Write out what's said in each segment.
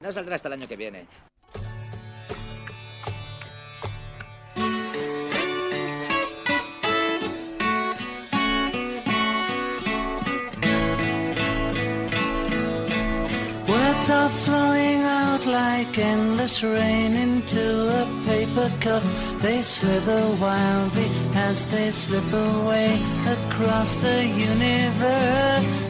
No saldrá hasta el año que viene. Words are flowing out like endless rain into a paper cup. They slither wildly as they slip away across the universe.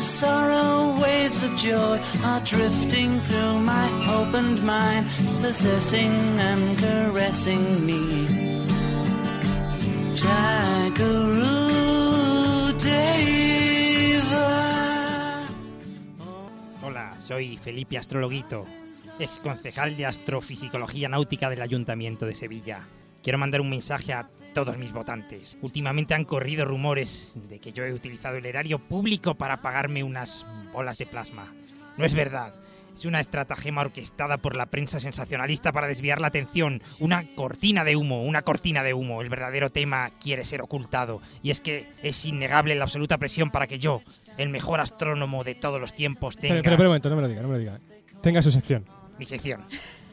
Of sorrow, waves of joy are drifting through my opened mind, possessing and caressing me. Jaguru Deva. Hola, soy Felipe Astrologuito, ex concejal de Astrofisicología Náutica del Ayuntamiento de Sevilla. Quiero mandar un mensaje a todos mis votantes. Últimamente han corrido rumores de que yo he utilizado el erario público para pagarme unas bolas de plasma. No es verdad. Es una estratagema orquestada por la prensa sensacionalista para desviar la atención. Una cortina de humo, una cortina de humo. El verdadero tema quiere ser ocultado. Y es que es innegable la absoluta presión para que yo, el mejor astrónomo de todos los tiempos, tenga Pero, pero, pero un momento, no me lo diga, no me lo diga. Tenga su sección. mi sección.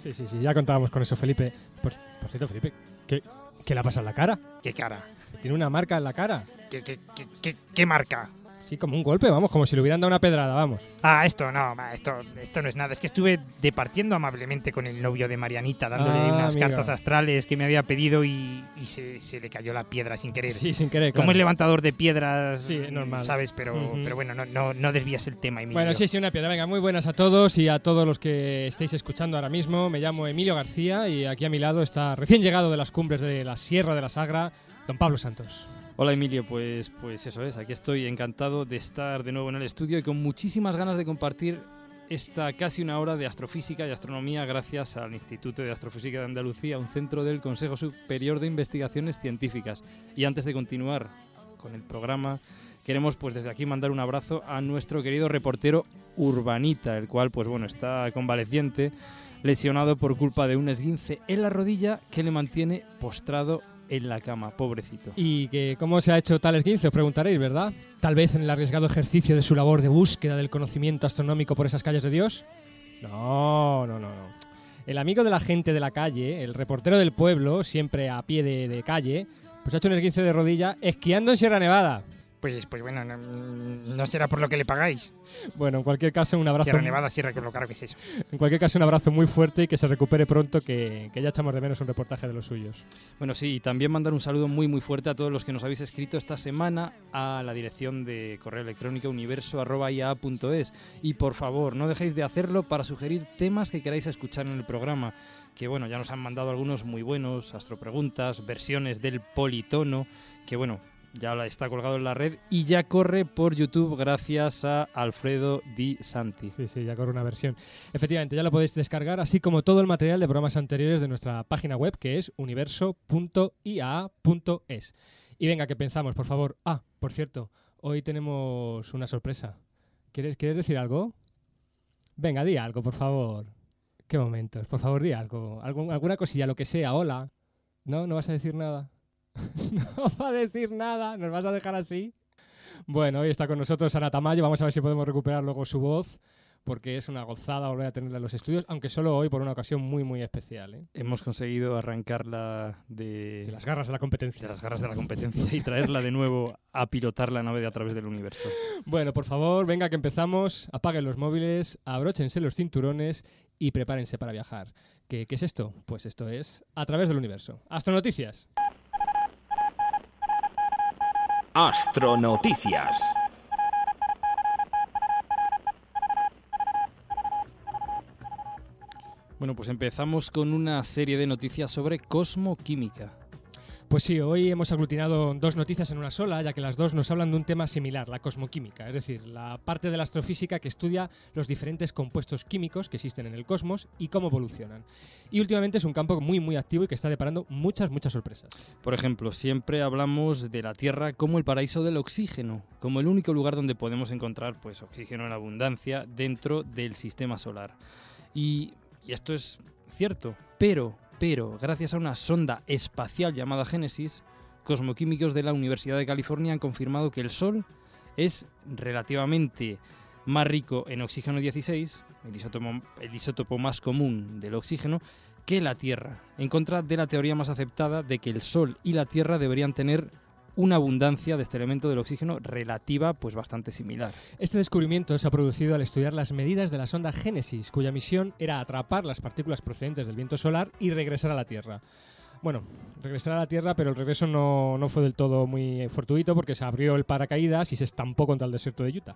Sí, sí, sí, ya contábamos con eso, Felipe. Por, por cierto, Felipe, ¿qué, ¿qué le ha pasado en la cara? ¿Qué cara? Tiene una marca en la cara. ¿Qué, qué, qué, qué- qué marca? Sí, como un golpe, vamos, como si le hubieran dado una pedrada, vamos. Ah, esto no, esto, esto no es nada. Es que estuve departiendo amablemente con el novio de Marianita, dándole Ah, unas cartas astrales que me había pedido y, y se, se le cayó la piedra sin querer. Sí, sin querer. Como claro. es levantador de piedras, Sí, normal. ¿sabes? Pero, pero bueno, no, no, no desvías el tema, Emilio. Bueno, sí, sí, una piedra. Venga, muy buenas a todos y a todos los que estéis escuchando ahora mismo. Me llamo Emilio García y aquí a mi lado está recién llegado de las cumbres de la Sierra de la Sagra, don Pablo Santos. Hola Emilio, pues, pues eso es, aquí estoy encantado de estar de nuevo en el estudio y con muchísimas ganas de compartir esta casi una hora de astrofísica y astronomía gracias al Instituto de Astrofísica de Andalucía, un centro del Consejo Superior de Investigaciones Científicas. Y antes de continuar con el programa, queremos pues desde aquí mandar un abrazo a nuestro querido reportero Urbanita, el cual pues bueno, está convaleciente, lesionado por culpa de un esguince en la rodilla que le mantiene postrado en la cama, pobrecito. ¿Y que cómo se ha hecho tal esguince? Os preguntaréis, ¿verdad? Tal vez en el arriesgado ejercicio de su labor de búsqueda del conocimiento astronómico por esas calles de Dios. No, no, no, no. El amigo de la gente de la calle, el reportero del pueblo, siempre a pie de, calle, pues ha hecho un esguince de rodilla esquiando en Sierra Nevada. Pues, pues bueno, no, no será por lo que le pagáis. Bueno, en cualquier caso, un abrazo. Sierra Nevada, Sierra, lo caro que es eso. En cualquier caso, un abrazo muy fuerte y que se recupere pronto, que, que ya echamos de menos un reportaje de los suyos. Bueno, sí, y también mandar un saludo muy muy fuerte a todos los que nos habéis escrito esta semana a la dirección de correo electrónico universo.ia.es. Y por favor, no dejéis de hacerlo para sugerir temas que queráis escuchar en el programa. Que bueno, ya nos han mandado algunos muy buenos, astropreguntas, versiones del politono, que bueno, ya está colgado en la red y ya corre por YouTube gracias a Alfredo Di Santi. Sí, sí, ya corre una versión. Efectivamente, ya lo podéis descargar, así como todo el material de programas anteriores de nuestra página web, que es universo.ia.es. Y venga, que pensamos, por favor. Ah, por cierto, hoy tenemos una sorpresa. ¿Quieres, ¿quieres decir algo? Venga, di algo, por favor. ¿Qué momentos? Por favor, di algo. Alguna cosilla, lo que sea, hola. ¿No? ¿No vas a decir nada? no va a decir nada. ¿Nos vas a dejar así? Bueno, hoy está con nosotros Ana Tamayo. Vamos a ver si podemos recuperar luego su voz, porque es una gozada volver a tenerla en los estudios, aunque solo hoy por una ocasión muy, muy especial. ¿eh? Hemos conseguido arrancarla de, De las garras de la competencia. de las garras de la competencia y traerla de nuevo a pilotar la nave de a través del universo. Bueno, por favor, venga que empezamos. Apaguen los móviles, abróchense los cinturones y prepárense para viajar. ¿Qué, qué es esto? Pues esto es A través del universo. Astronoticias. Astronoticias. Bueno, pues empezamos con una serie de noticias sobre cosmoquímica. Pues sí, hoy hemos aglutinado dos noticias en una sola, ya que las dos nos hablan de un tema similar, la cosmoquímica, es decir, la parte de la astrofísica que estudia los diferentes compuestos químicos que existen en el cosmos y cómo evolucionan. Y últimamente es un campo muy muy activo y que está deparando muchas muchas sorpresas. Por ejemplo, siempre hablamos de la Tierra como el paraíso del oxígeno, como el único lugar donde podemos encontrar pues, oxígeno en abundancia dentro del sistema solar. Y, y esto es cierto, pero, pero, gracias a una sonda espacial llamada Génesis, cosmoquímicos de la Universidad de California han confirmado que el Sol es relativamente más rico en oxígeno 16, el isótopo, el isótopo más común del oxígeno, que la Tierra, en contra de la teoría más aceptada de que el Sol y la Tierra deberían tener una abundancia de este elemento del oxígeno relativa pues bastante similar. Este descubrimiento se ha producido al estudiar las medidas de la sonda Génesis, cuya misión era atrapar las partículas procedentes del viento solar y regresar a la Tierra. Bueno, regresar a la Tierra, pero el regreso no, no fue del todo muy fortuito porque se abrió el paracaídas y se estampó contra el desierto de Utah.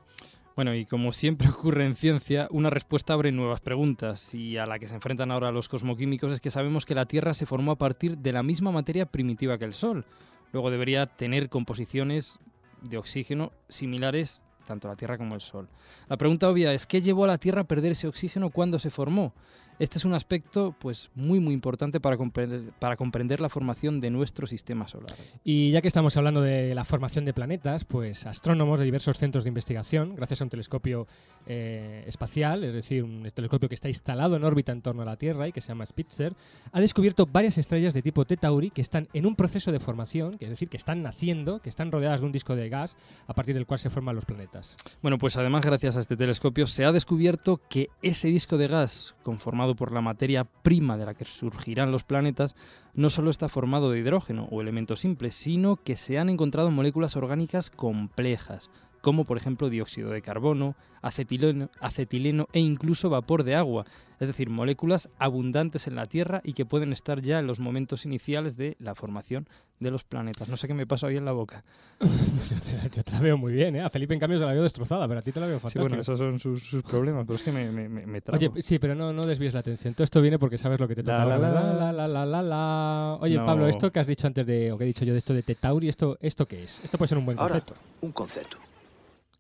Bueno, y como siempre ocurre en ciencia, una respuesta abre nuevas preguntas y a la que se enfrentan ahora los cosmoquímicos es que sabemos que la Tierra se formó a partir de la misma materia primitiva que el Sol. Luego debería tener composiciones de oxígeno similares tanto la Tierra como el Sol. La pregunta obvia es ¿qué llevó a la Tierra a perder ese oxígeno cuando se formó? Este es un aspecto pues muy muy importante para comprender, para comprender la formación de nuestro sistema solar. Y ya que estamos hablando de la formación de planetas, pues astrónomos de diversos centros de investigación, gracias a un telescopio eh, espacial, es decir, un telescopio que está instalado en órbita en torno a la Tierra y que se llama Spitzer, ha descubierto varias estrellas de tipo T Tauri que están en un proceso de formación, que es decir, que están naciendo, que están rodeadas de un disco de gas a partir del cual se forman los planetas. Bueno, pues además gracias a este telescopio se ha descubierto que ese disco de gas conformado por la materia prima de la que surgirán los planetas, no solo está formado de hidrógeno o elementos simples, sino que se han encontrado moléculas orgánicas complejas, como por ejemplo dióxido de carbono, acetileno, acetileno e incluso vapor de agua, es decir, moléculas abundantes en la Tierra y que pueden estar ya en los momentos iniciales de la formación de los planetas. No sé qué me pasa hoy en la boca. yo, te, la veo muy bien, ¿eh? A Felipe en cambio se la veo destrozada, pero a ti te la veo fantástica. Sí, bueno, esos son sus, problemas, pero es que me, me, me trago. Oye, sí, pero no, no desvíes la atención. Todo esto viene porque sabes lo que te toca. La, la, la, la, la, la, la. Oye, No. Pablo, esto que has dicho antes de, o que he dicho yo de esto de Tetauri, ¿esto, ¿esto qué es? Esto puede ser un buen Ahora, concepto. un concepto.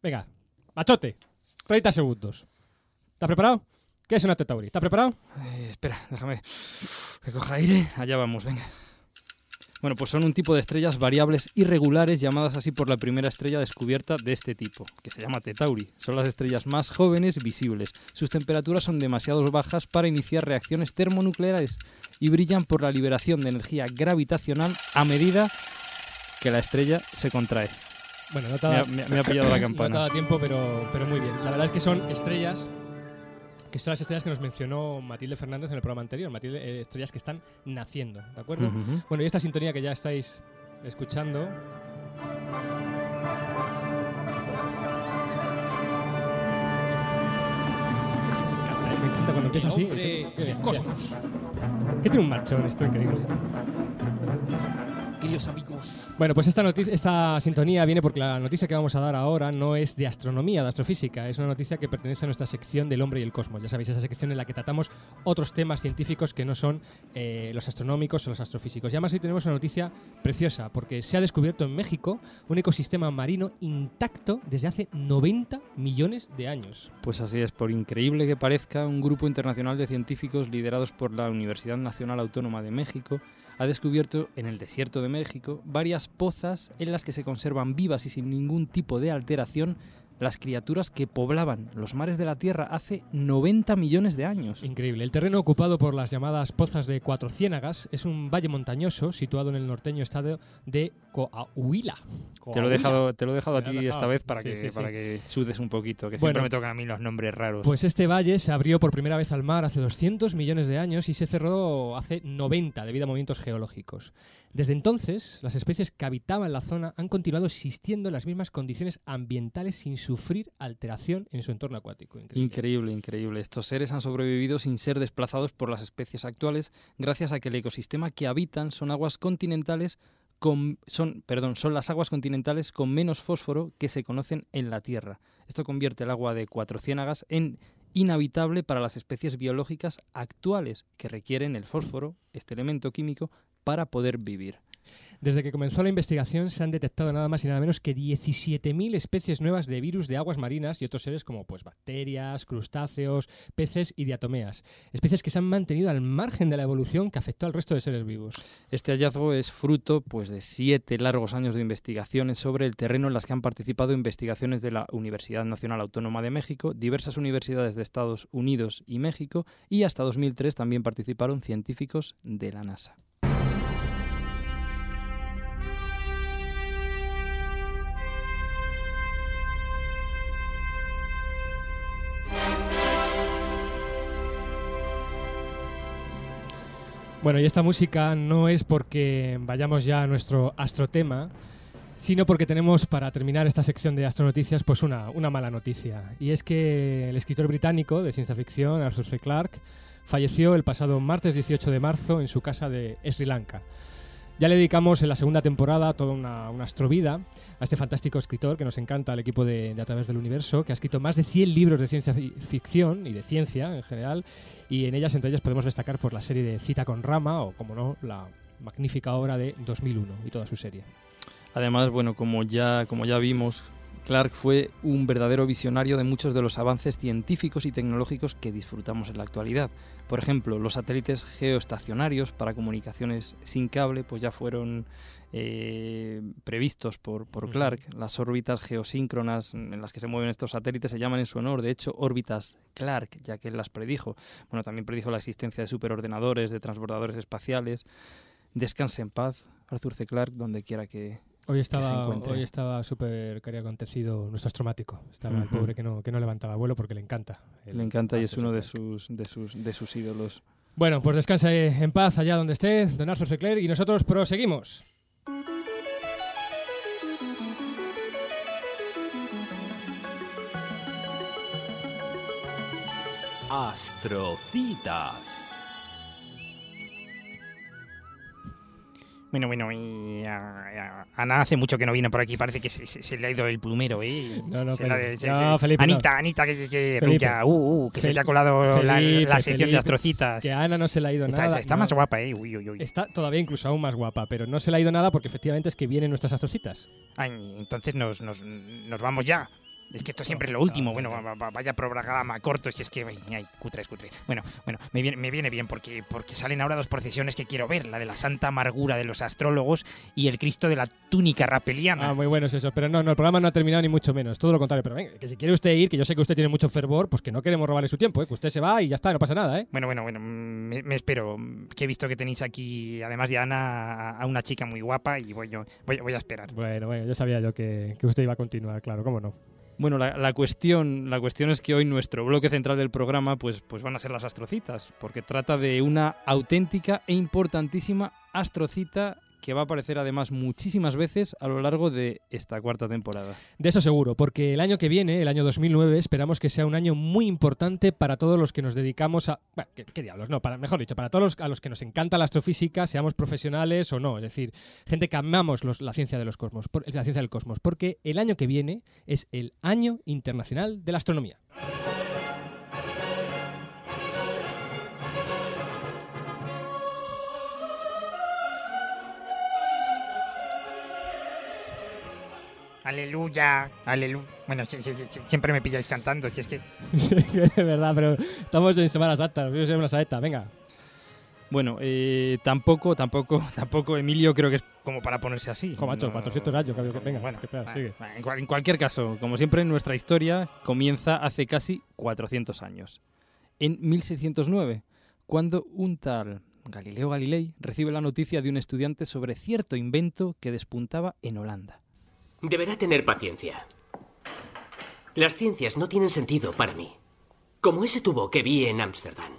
Venga, machote, 30 segundos. ¿Estás preparado? ¿Qué es una Tetauri? ¿Estás preparado? Eh, espera, déjame que coja aire. Allá vamos, venga. Bueno, pues son un tipo de estrellas variables irregulares llamadas así por la primera estrella descubierta de este tipo, que se llama Tetauri. Son las estrellas más jóvenes visibles. Sus temperaturas son demasiado bajas para iniciar reacciones termonucleares y brillan por la liberación de energía gravitacional a medida que la estrella se contrae. Bueno, no te Me ha, me ha- pillado la no campana. dado tiempo, pero, pero muy bien. La verdad es que son estrellas que son las estrellas que nos mencionó Matilde Fernández en el programa anterior. Matilde, eh, estrellas que están naciendo, ¿de acuerdo? Ujú. Bueno, y esta sintonía que ya estáis escuchando. Me encanta, me encanta cuando empieza así. Qué cosmos. Que tiene un marchón, esto increíble. Queridos amigos, Bueno, pues esta, noticia, esta sintonía viene porque la noticia que vamos a dar ahora no es de astronomía, de astrofísica, es una noticia que pertenece a nuestra sección del hombre y el cosmos. Ya sabéis, esa sección en la que tratamos otros temas científicos que no son eh, los astronómicos o los astrofísicos. Y además hoy tenemos una noticia preciosa porque se ha descubierto en México un ecosistema marino intacto desde hace 90 millones de años. Pues así es, por increíble que parezca, un grupo internacional de científicos liderados por la Universidad Nacional Autónoma de México ha descubierto en el desierto de México varias pozas en las que se conservan vivas y sin ningún tipo de alteración las criaturas que poblaban los mares de la Tierra hace 90 millones de años. Increíble. El terreno ocupado por las llamadas pozas de Cuatro Ciénagas es un valle montañoso situado en el norteño estado de Coahuila. Te lo he dejado, te lo he dejado a ti esta vez para, Sí, que, sí, sí. para que sudes un poquito, que Bueno. siempre me tocan a mí los nombres raros. Pues este valle se abrió por primera vez al mar hace 200 millones de años y se cerró hace 90 debido a movimientos geológicos. Desde entonces, las especies que habitaban la zona han continuado existiendo en las mismas condiciones ambientales sin sufrir alteración en su entorno acuático. Increíble. Increíble, increíble. Estos seres han sobrevivido sin ser desplazados por las especies actuales, gracias a que el ecosistema que habitan son aguas continentales con, son, perdón, son las aguas continentales con menos fósforo que se conocen en la Tierra. Esto convierte el agua de Cuatro Ciénagas en inhabitable para las especies biológicas actuales que requieren el fósforo, este elemento químico, para poder vivir. Desde que comenzó la investigación se han detectado nada más y nada menos que 17.000 especies nuevas de virus de aguas marinas y otros seres como pues, bacterias, crustáceos, peces y diatomeas. Especies que se han mantenido al margen de la evolución que afectó al resto de seres vivos. Este hallazgo es fruto pues, de siete largos años de investigaciones sobre el terreno en las que han participado investigaciones de la Universidad Nacional Autónoma de México, diversas universidades de Estados Unidos y México, y hasta 2003 también participaron científicos de la NASA. Bueno, y esta música no es porque vayamos ya a nuestro astrotema, sino porque tenemos para terminar esta sección de astronoticias pues una, una mala noticia. Y es que el escritor británico de ciencia ficción, Arthur C. Clarke, falleció el pasado martes 18 de marzo en su casa de Sri Lanka. Ya le dedicamos en la segunda temporada toda una, astrovida a este fantástico escritor que nos encanta, el equipo de, A través del universo, que ha escrito más de 100 libros de ciencia fi- ficción y de ciencia en general, y en ellas, entre ellas, podemos destacar por la serie de Cita con Rama, o como no, la magnífica obra de 2001 y toda su serie. Además, bueno, como ya, como ya vimos, Clark fue un verdadero visionario de muchos de los avances científicos y tecnológicos que disfrutamos en la actualidad. Por ejemplo, los satélites geoestacionarios para comunicaciones sin cable pues ya fueron eh, previstos por. Clark. Las órbitas geosíncronas en las que se mueven estos satélites se llaman en su honor, de hecho, órbitas Clark, ya que él las predijo. Bueno, también predijo la existencia de superordenadores, de transbordadores espaciales. Descanse en paz, Arthur C. Clarke, donde quiera que, Hoy estaba, hoy estaba súper acontecido nuestro astromático. Estaba el pobre que no, que no levantaba vuelo porque le encanta. el Le encanta y es uno de sus, de sus, de sus ídolos. Bueno, pues descanse en paz allá donde esté, don Arthur. Clarke, y nosotros proseguimos. Astrocitas. Bueno, bueno, y a- a- Ana hace mucho que no viene por aquí, parece que se, se- se le ha ido el plumero, ¿eh? No, no, Se la- Felipe. se- No, Felipe, no. Anita, Anita, que, que, uh, uh, que se te ha colado la, Felipe, la sección Felipe, de astrocitas. Que a Ana no se le ha ido Está, nada. está no. más guapa, ¿eh? Uy, uy, uy. Está todavía incluso aún más guapa, pero no se le ha ido nada porque efectivamente es que vienen nuestras astrocitas. Ay, entonces nos, nos, nos vamos ya. Es que esto siempre es lo último. Bueno, va- va- vaya programa corto, si es que. Ay, cutre, es cutre. Bueno, bueno, me viene, me viene bien porque, porque salen ahora dos procesiones que quiero ver: la de la Santa Amargura de los astrólogos y el Cristo de la túnica rapeliana. Ah, muy bueno es eso. Pero no, no, el programa no ha terminado ni mucho menos. Todo lo contrario. Pero venga, que si quiere usted ir, que yo sé que usted tiene mucho fervor, pues que no queremos robarle su tiempo, ¿eh? que usted se va y ya está, no pasa nada, ¿eh? Bueno, bueno, bueno, me, me espero. Que he visto que tenéis aquí, además de Ana, a- una chica muy guapa y voy, yo, voy, voy a esperar. Bueno, bueno, yo sabía yo que, que usted iba a continuar, claro, cómo no. Bueno, la, la cuestión, la cuestión es que hoy nuestro bloque central del programa pues, pues van a ser las astrocitas, porque trata de una auténtica e importantísima astrocita que va a aparecer además muchísimas veces a lo largo de esta cuarta temporada. De eso seguro, porque el año que viene, el año 2009, esperamos que sea un año muy importante para todos los que nos dedicamos a... Bueno, ¿qué, diablos? No, para, mejor dicho, para todos los, a los que nos encanta la astrofísica, seamos profesionales o no. Es decir, gente que amamos la ciencia de los cosmos, la ciencia del cosmos, porque el año que viene es el Año Internacional de la Astronomía. Aleluya, aleluya. Bueno, si- si- si- siempre me pilláis cantando, si es que... de verdad, pero estamos en Semana Santa, nos en una saeta, venga. Bueno, eh, tampoco, tampoco, tampoco, Emilio, creo que es como para ponerse así. Jo, macho, 400 años, que- que- venga, bueno, que espera, va- sigue. va, En, cual- en cualquier caso, como siempre, nuestra historia comienza hace casi 400 años. En 1609, cuando un tal Galileo Galilei recibe la noticia de un estudiante sobre cierto invento que despuntaba en Holanda. Deberá tener paciencia. Las ciencias no tienen sentido para mí. Como ese tubo que vi en Ámsterdam.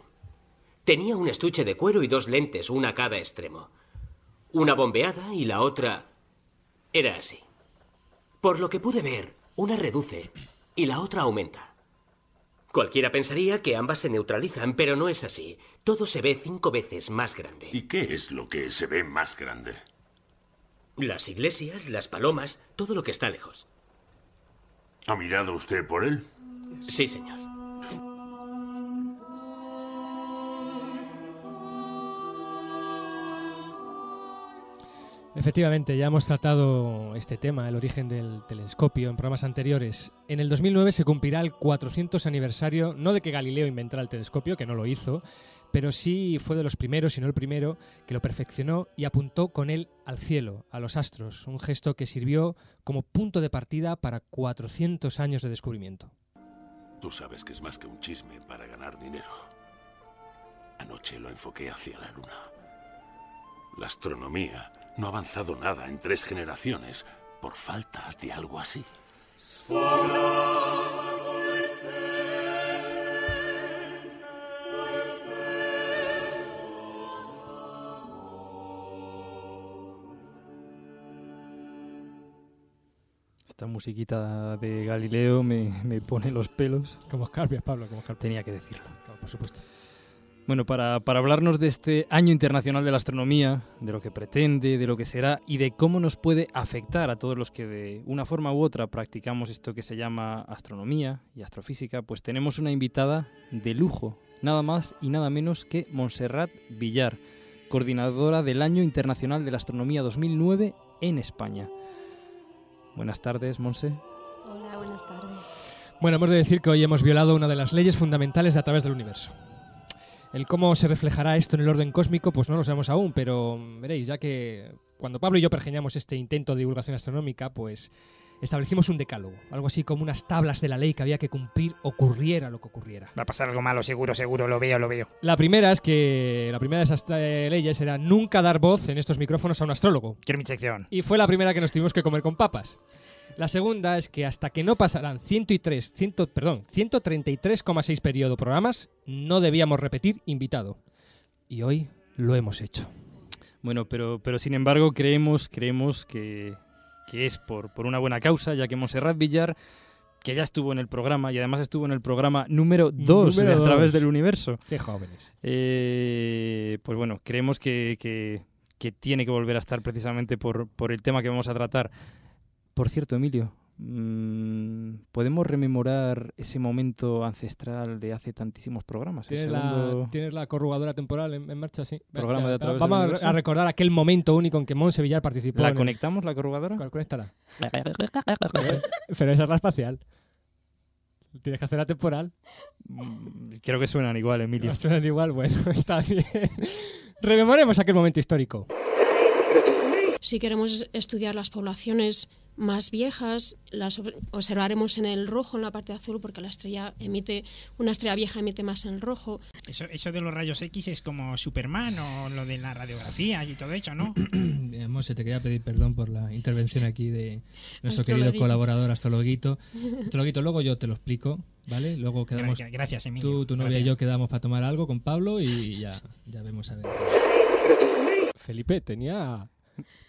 Tenía un estuche de cuero y dos lentes, una a cada extremo. Una bombeada y la otra era así. Por lo que pude ver, una reduce y la otra aumenta. Cualquiera pensaría que ambas se neutralizan, pero no es así. Todo se ve cinco veces más grande. ¿Y qué es lo que se ve más grande? Las iglesias, las palomas, todo lo que está lejos. ¿Ha mirado usted por él? Sí, señor. Efectivamente, ya hemos tratado este tema, el origen del telescopio, en programas anteriores. En el 2009 se cumplirá el 400 aniversario, no de que Galileo inventara el telescopio, que no lo hizo, pero sí fue de los primeros, si no el primero, que lo perfeccionó y apuntó con él al cielo, a los astros, un gesto que sirvió como punto de partida para 400 años de descubrimiento. Tú sabes que es más que un chisme para ganar dinero. Anoche lo enfoqué hacia la luna. La astronomía no ha avanzado nada en tres generaciones por falta de algo así. Musiquita de Galileo me, me pone los pelos. Como escarpias, Pablo, como escarpias. Tenía que decirlo. Claro, por supuesto. Bueno, para, para hablarnos de este Año Internacional de la Astronomía, de lo que pretende, de lo que será y de cómo nos puede afectar a todos los que de una forma u otra practicamos esto que se llama astronomía y astrofísica, pues tenemos una invitada de lujo, nada más y nada menos que Montserrat Villar, coordinadora del Año Internacional de la Astronomía 2009 en España. Buenas tardes, Monse. Hola, buenas tardes. Bueno, hemos de decir que hoy hemos violado una de las leyes fundamentales de a través del universo. El cómo se reflejará esto en el orden cósmico, pues no lo sabemos aún, pero veréis, ya que cuando Pablo y yo pergeñamos este intento de divulgación astronómica, pues establecimos un decálogo, algo así como unas tablas de la ley que había que cumplir ocurriera lo que ocurriera. Va a pasar algo malo, seguro, seguro, lo veo, lo veo. La primera es que la primera de esas eh, leyes era nunca dar voz en estos micrófonos a un astrólogo. Quiero mi sección. Y fue la primera que nos tuvimos que comer con papas. La segunda es que hasta que no pasaran 103, 100, perdón, 133,6 periodo programas, no debíamos repetir invitado. Y hoy lo hemos hecho. Bueno, pero, pero sin embargo creemos, creemos que, que es por, por una buena causa, ya que Monserrat Villar, que ya estuvo en el programa y además estuvo en el programa número 2 de A través del universo, Qué jóvenes. eh, pues bueno, creemos que, que- que tiene que volver a estar precisamente por, por el tema que vamos a tratar. Por cierto, Emilio, ¿podemos rememorar ese momento ancestral de hace tantísimos programas? El ¿Tienes, segundo- la, ¿Tienes la corrugadora temporal en, en marcha? Sí. Programa de A Vamos del a- recordar aquel momento único en que Monse Villar participó. ¿La en conectamos, la corrugadora? ¿Cuál- Conéctala. Pero esa es la espacial. Tienes que hacer la temporal. Mm, Creo que suenan igual, Emilio. No suenan igual, bueno, está bien. Rememoremos aquel momento histórico. Si queremos estudiar las poblaciones más viejas, las ob- observaremos en el rojo, en la parte azul, porque la estrella emite, una estrella vieja emite más en el rojo. Eso, eso de los rayos X es como Superman o lo de la radiografía y todo eso, ¿no? Eh, Monse, te quería pedir perdón por la intervención aquí de nuestro querido colaborador astrologuito. Astrologuito, luego yo te lo explico, ¿vale? Luego quedamos Gra- Gracias, Emilio. tú, tu novia y Gracias. yo quedamos para tomar algo con Pablo y ya, ya vemos a ver. Felipe tenía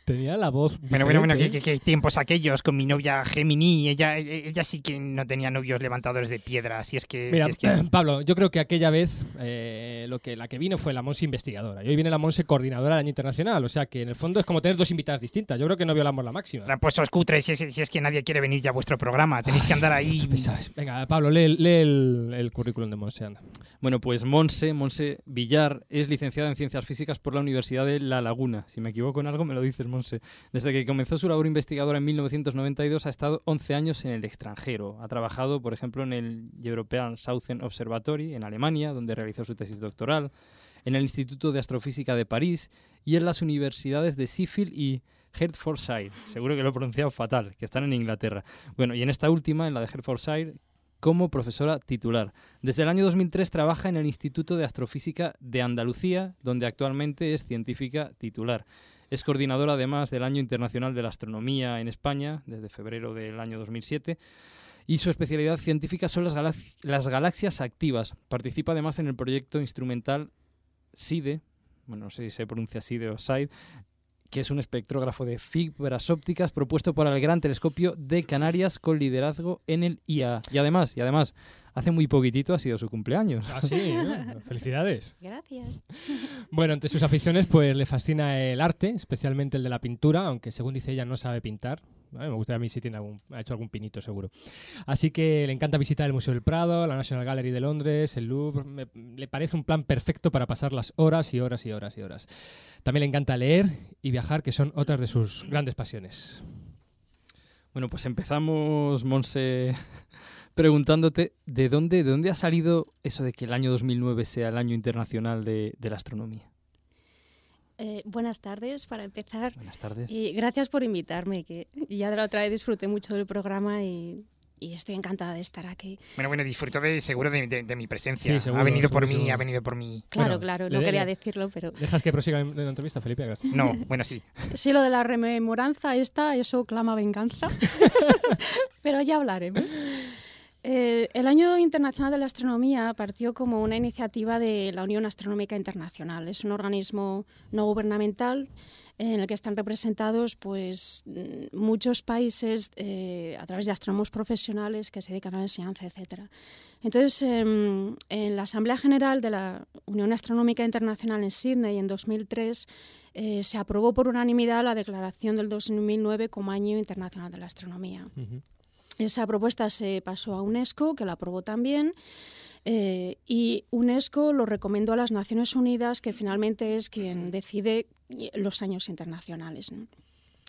tenía la voz Bueno, bueno, bueno, ¿qué, tiempos aquellos con mi novia Gemini. Ella, ella sí que no tenía novios levantadores de piedra. Si es que. Mira, si es que- Pablo, yo creo que aquella vez eh, lo que la que vino fue la Monse investigadora y hoy viene la Monse coordinadora del año internacional, o sea que en el fondo es como tener dos invitadas distintas. Yo creo que no violamos la máxima. Tramposos cutres, si es, si es que nadie quiere venir ya a vuestro programa. Tenéis que andar ahí. Venga, Pablo, lee, lee el, el currículum de Monse. anda. Bueno, pues Monse, Monse Villar, es licenciada en Ciencias Físicas por la Universidad de La Laguna. Si me equivoco en algo, me lo dices, Monse. Desde que comenzó su labor investigadora en 1992, ha estado 11 años en el extranjero. Ha trabajado, por ejemplo, en el European Southern Observatory, en Alemania, donde realizó su tesis doctoral, en el Instituto de Astrofísica de París y en las universidades de Sheffield y Hertfordshire. Seguro que lo he pronunciado fatal, que están en Inglaterra. Bueno, y en esta última, en la de Hertfordshire, como profesora titular. Desde el año 2003 trabaja en el Instituto de Astrofísica de Andalucía, donde actualmente es científica titular. Es coordinadora además del Año Internacional de la Astronomía en España, desde febrero del año 2007. Y su especialidad científica son las, las galaxias activas. Participa además en el proyecto instrumental SIDE, bueno, no sé si se pronuncia SIDE o SIDE, que es un espectrógrafo de fibras ópticas propuesto para el Gran Telescopio de Canarias con liderazgo en el IA. Y además, y además, hace muy poquitito ha sido su cumpleaños. Ah, sí, ¿no? felicidades. Gracias. Bueno, entre sus aficiones, pues le fascina el arte, especialmente el de la pintura, aunque según dice ella no sabe pintar. Me gustaría a mí si tiene algún, ha hecho algún pinito seguro. Así que le encanta visitar el Museo del Prado, la National Gallery de Londres, el Louvre. Me- le parece un plan perfecto para pasar las horas y horas y horas y horas. También le encanta leer y viajar, que son otras de sus grandes pasiones. Bueno, pues empezamos, Monse, preguntándote de dónde, de dónde ha salido eso de que el año 2009 sea el año internacional de la astronomía. Eh, buenas tardes, para empezar. Buenas tardes. Y gracias por invitarme, que ya de la otra vez disfruté mucho del programa y, y estoy encantada de estar aquí. Bueno, bueno, disfruto de, seguro de, de- de mi presencia. Sí, seguro, ha venido por seguro, mí, ha venido por mí. Claro, Bueno, claro, le- no quería le- decirlo, pero ¿Dejas que prosiga en la entrevista, Felipe? Gracias. No, bueno, sí. sí lo de la rememoranza esta, eso clama venganza, pero ya hablaremos. Eh, el Año Internacional de la Astronomía partió como una iniciativa de la Unión Astronómica Internacional. Es un organismo no gubernamental en el que están representados pues, mm, muchos países eh, a través de astrónomos profesionales que se dedican a la enseñanza, etc. Entonces, em, en la Asamblea General de la Unión Astronómica Internacional en Sydney en 2003 eh, se aprobó por unanimidad la declaración del 2009 como Año Internacional de la Astronomía. Esa propuesta se pasó a UNESCO, que la aprobó también. Eh, y UNESCO lo recomendó a las Naciones Unidas, que finalmente es quien decide los años internacionales.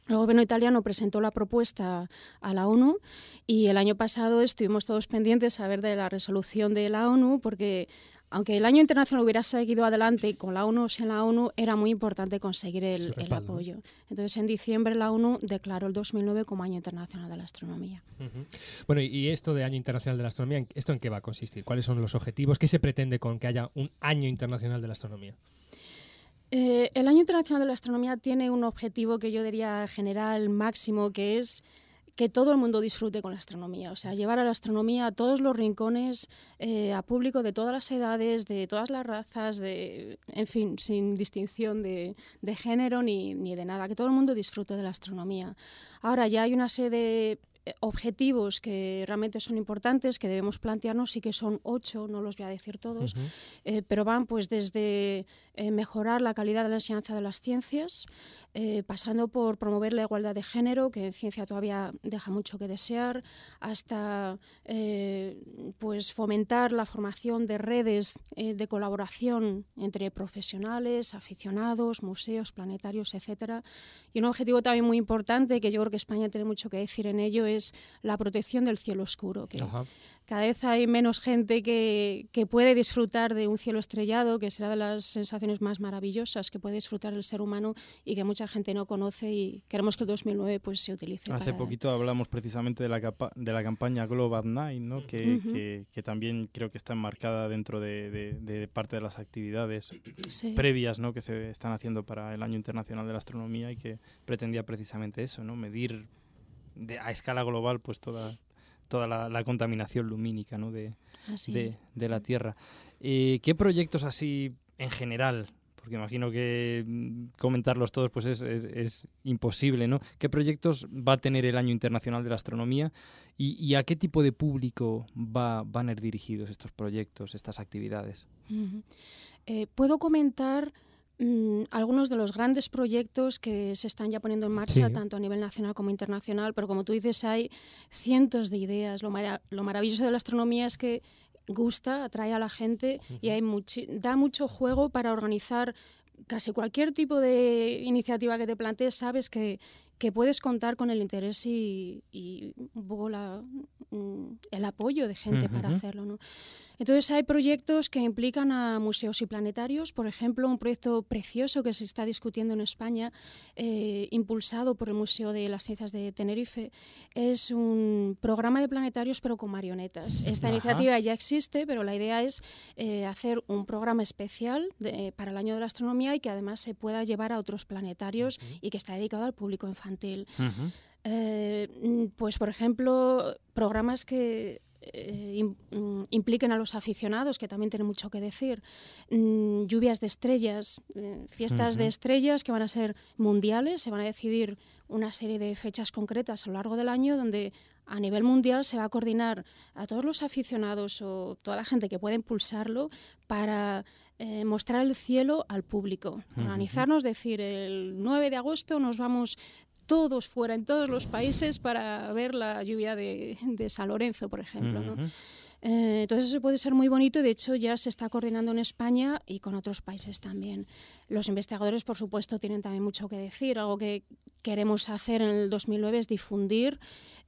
El gobierno italiano presentó la propuesta a la ONU y el año pasado estuvimos todos pendientes a ver de la resolución de la ONU porque aunque el año internacional hubiera seguido adelante con la ONU o sin la ONU, era muy importante conseguir el, apoyo. Entonces, en diciembre la ONU declaró el 2009 como Año Internacional de la Astronomía. Bueno, y esto de Año Internacional de la Astronomía, ¿esto en qué va a consistir? ¿Cuáles son los objetivos? ¿Qué se pretende con que haya un Año Internacional de la Astronomía? Eh, el Año Internacional de la Astronomía tiene un objetivo que yo diría general, máximo, que es que todo el mundo disfrute con la astronomía, o sea, llevar a la astronomía a todos los rincones, eh, a público de todas las edades, de todas las razas, de, en fin, sin distinción de, género ni, ni, de nada, que todo el mundo disfrute de la astronomía. Ahora ya hay una serie de objetivos que realmente son importantes, que debemos plantearnos y que son ocho, no los voy a decir todos, eh, pero van pues desde eh, mejorar la calidad de la enseñanza de las ciencias, pasando por promover la igualdad de género, que en ciencia todavía deja mucho que desear, hasta pues fomentar la formación de redes de colaboración entre profesionales, aficionados, museos, planetarios, etcétera. Y un objetivo también muy importante, que yo creo que España tiene mucho que decir en ello, es la protección del cielo oscuro. Que cada vez hay menos gente que, puede disfrutar de un cielo estrellado, que será de las sensaciones más maravillosas que puede disfrutar el ser humano y que mucha gente no conoce y queremos que el 2009 pues, se utilice. Hace poquito hablamos precisamente de la, de la campaña Global Night, ¿no? que, que, también creo que está enmarcada dentro de, parte de las actividades previas ¿no? que se están haciendo para el Año Internacional de la Astronomía y que pretendía precisamente eso, ¿no? medir a escala global pues toda, toda la, contaminación lumínica ¿no? de, de, la Tierra. Eh, ¿Qué proyectos así en general porque imagino que mm, comentarlos todos pues es, es, imposible, ¿no? ¿Qué proyectos va a tener el Año Internacional de la Astronomía y, a qué tipo de público va, van a ir dirigidos estos proyectos, estas actividades? Eh, Puedo comentar algunos de los grandes proyectos que se están ya poniendo en marcha, tanto a nivel nacional como internacional, pero como tú dices, hay cientos de ideas. Lo, maravilloso de la astronomía es que gusta, atrae a la gente y hay da mucho juego para organizar casi cualquier tipo de iniciativa que te plantees, sabes que, que puedes contar con el interés y, un poco mm, el apoyo de gente para hacerlo. ¿no? Entonces hay proyectos que implican a museos y planetarios, por ejemplo, un proyecto precioso que se está discutiendo en España, eh, impulsado por el Museo de las Ciencias de Tenerife, es un programa de planetarios pero con marionetas. Esta iniciativa ya existe, pero la idea es eh, hacer un programa especial para el año de la astronomía y que además se pueda llevar a otros planetarios y que está dedicado al público infantil. Eh, mm, pues, por ejemplo, programas que eh, mm, impliquen a los aficionados, que también tienen mucho que decir. Mm, lluvias de estrellas, eh, fiestas de estrellas que van a ser mundiales, se van a decidir una serie de fechas concretas a lo largo del año donde a nivel mundial se va a coordinar a todos los aficionados o toda la gente que pueda impulsarlo para eh, mostrar el cielo al público. Organizarnos, decir, el 9 de agosto nos vamos todos fuera, en todos los países, para ver la lluvia de, San Lorenzo, por ejemplo. Eh, entonces eso puede ser muy bonito y de hecho ya se está coordinando en España y con otros países también. Los investigadores, por supuesto, tienen también mucho que decir. Algo que queremos hacer en el 2009 es difundir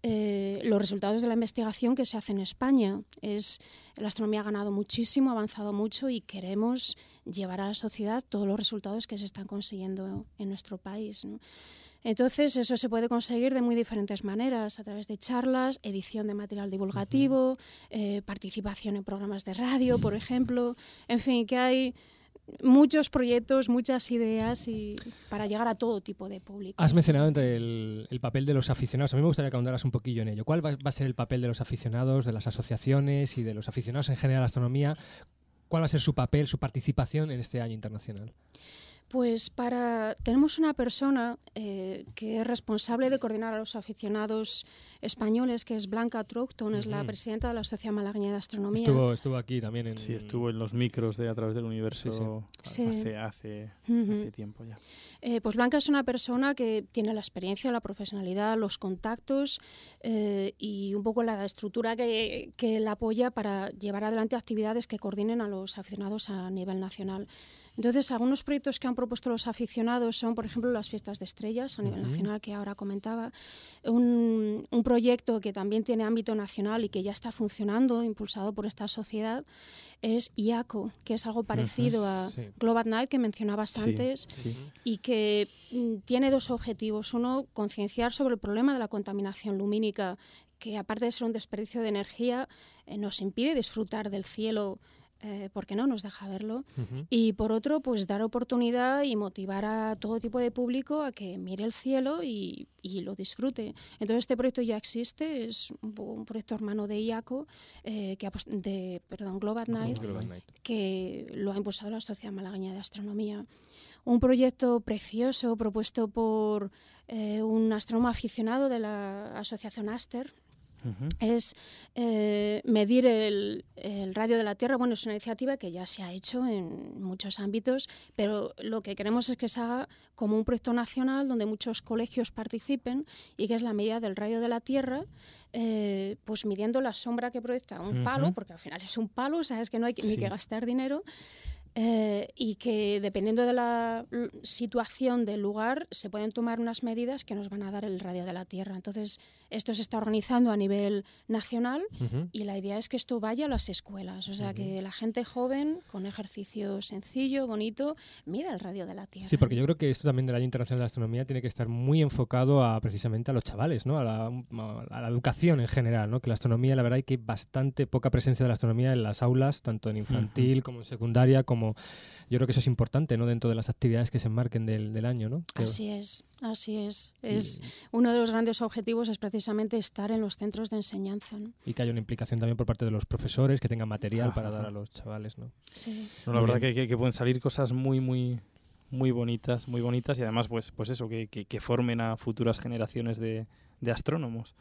eh, los resultados de la investigación que se hace en España. Es, la astronomía ha ganado muchísimo, ha avanzado mucho y queremos llevar a la sociedad todos los resultados que se están consiguiendo en nuestro país. ¿no? Entonces, eso se puede conseguir de muy diferentes maneras, a través de charlas, edición de material divulgativo, eh, participación en programas de radio, por ejemplo. En fin, que hay muchos proyectos, muchas ideas y para llegar a todo tipo de público. Has mencionado entre el, el papel de los aficionados. A mí me gustaría que ahondaras un poquillo en ello. ¿Cuál va, va a ser el papel de los aficionados, de las asociaciones y de los aficionados en general a la astronomía? ¿Cuál va a ser su papel, su participación en este año internacional? Pues para tenemos una persona eh, que es responsable de coordinar a los aficionados españoles, que es Blanca Troughton, es la presidenta de la Sociedad Malagueña de Astronomía. Estuvo, estuvo aquí también en... Sí, estuvo en los micros de A través del universo Sí. Hace, hace, hace tiempo ya. Eh, pues Blanca es una persona que tiene la experiencia, la profesionalidad, los contactos eh, y un poco la estructura que, que la apoya para llevar adelante actividades que coordinen a los aficionados a nivel nacional. Entonces, algunos proyectos que han propuesto los aficionados son, por ejemplo, las fiestas de estrellas a nivel nacional, que ahora comentaba. Un, un proyecto que también tiene ámbito nacional y que ya está funcionando, impulsado por esta sociedad, es IACO, que es algo parecido a sí. Global Night que mencionabas Sí, antes sí. y que mm, tiene dos objetivos. Uno, concienciar sobre el problema de la contaminación lumínica, que aparte de ser un desperdicio de energía, eh, nos impide disfrutar del cielo eh, porque no nos deja verlo. Y por otro, pues dar oportunidad y motivar a todo tipo de público a que mire el cielo y, y lo disfrute. Entonces este proyecto ya existe, es un, proyecto hermano de IACO, eh, que de perdón, Global Night, Global Night. que lo ha impulsado la Sociedad Malagueña de Astronomía. Un proyecto precioso propuesto por eh, un astrónomo aficionado de la Asociación Aster, Es eh, medir el, el radio de la Tierra. Bueno, es una iniciativa que ya se ha hecho en muchos ámbitos, pero lo que queremos es que se haga como un proyecto nacional donde muchos colegios participen y que es la medida del radio de la Tierra, eh, pues midiendo la sombra que proyecta un palo, porque al final es un palo, sabes que no hay ni que gastar dinero. Eh, y que dependiendo de la situación del lugar se pueden tomar unas medidas que nos van a dar el radio de la Tierra. Entonces, esto se está organizando a nivel nacional y la idea es que esto vaya a las escuelas, o sea, que la gente joven, con ejercicio sencillo, bonito, mida el radio de la Tierra. Sí, porque yo creo que esto también del Año Internacional de la Astronomía tiene que estar muy enfocado a precisamente a los chavales, ¿no? A la, a la educación en general, ¿no? Que la astronomía, la verdad, hay que bastante poca presencia de la astronomía en las aulas, tanto en infantil como en secundaria, como yo creo que eso es importante, ¿no? Dentro de las actividades que se enmarquen del, del año, ¿no? Así es, así es. Es uno de los grandes objetivos es precisamente estar en los centros de enseñanza. ¿no? y que haya una implicación también por parte de los profesores, que tengan material para dar a los chavales, ¿no? Sí. No, la Muy verdad que, que- que pueden salir cosas muy, muy, muy bonitas, muy bonitas y además, pues, pues eso, que, que- que formen a futuras generaciones de, de astrónomos.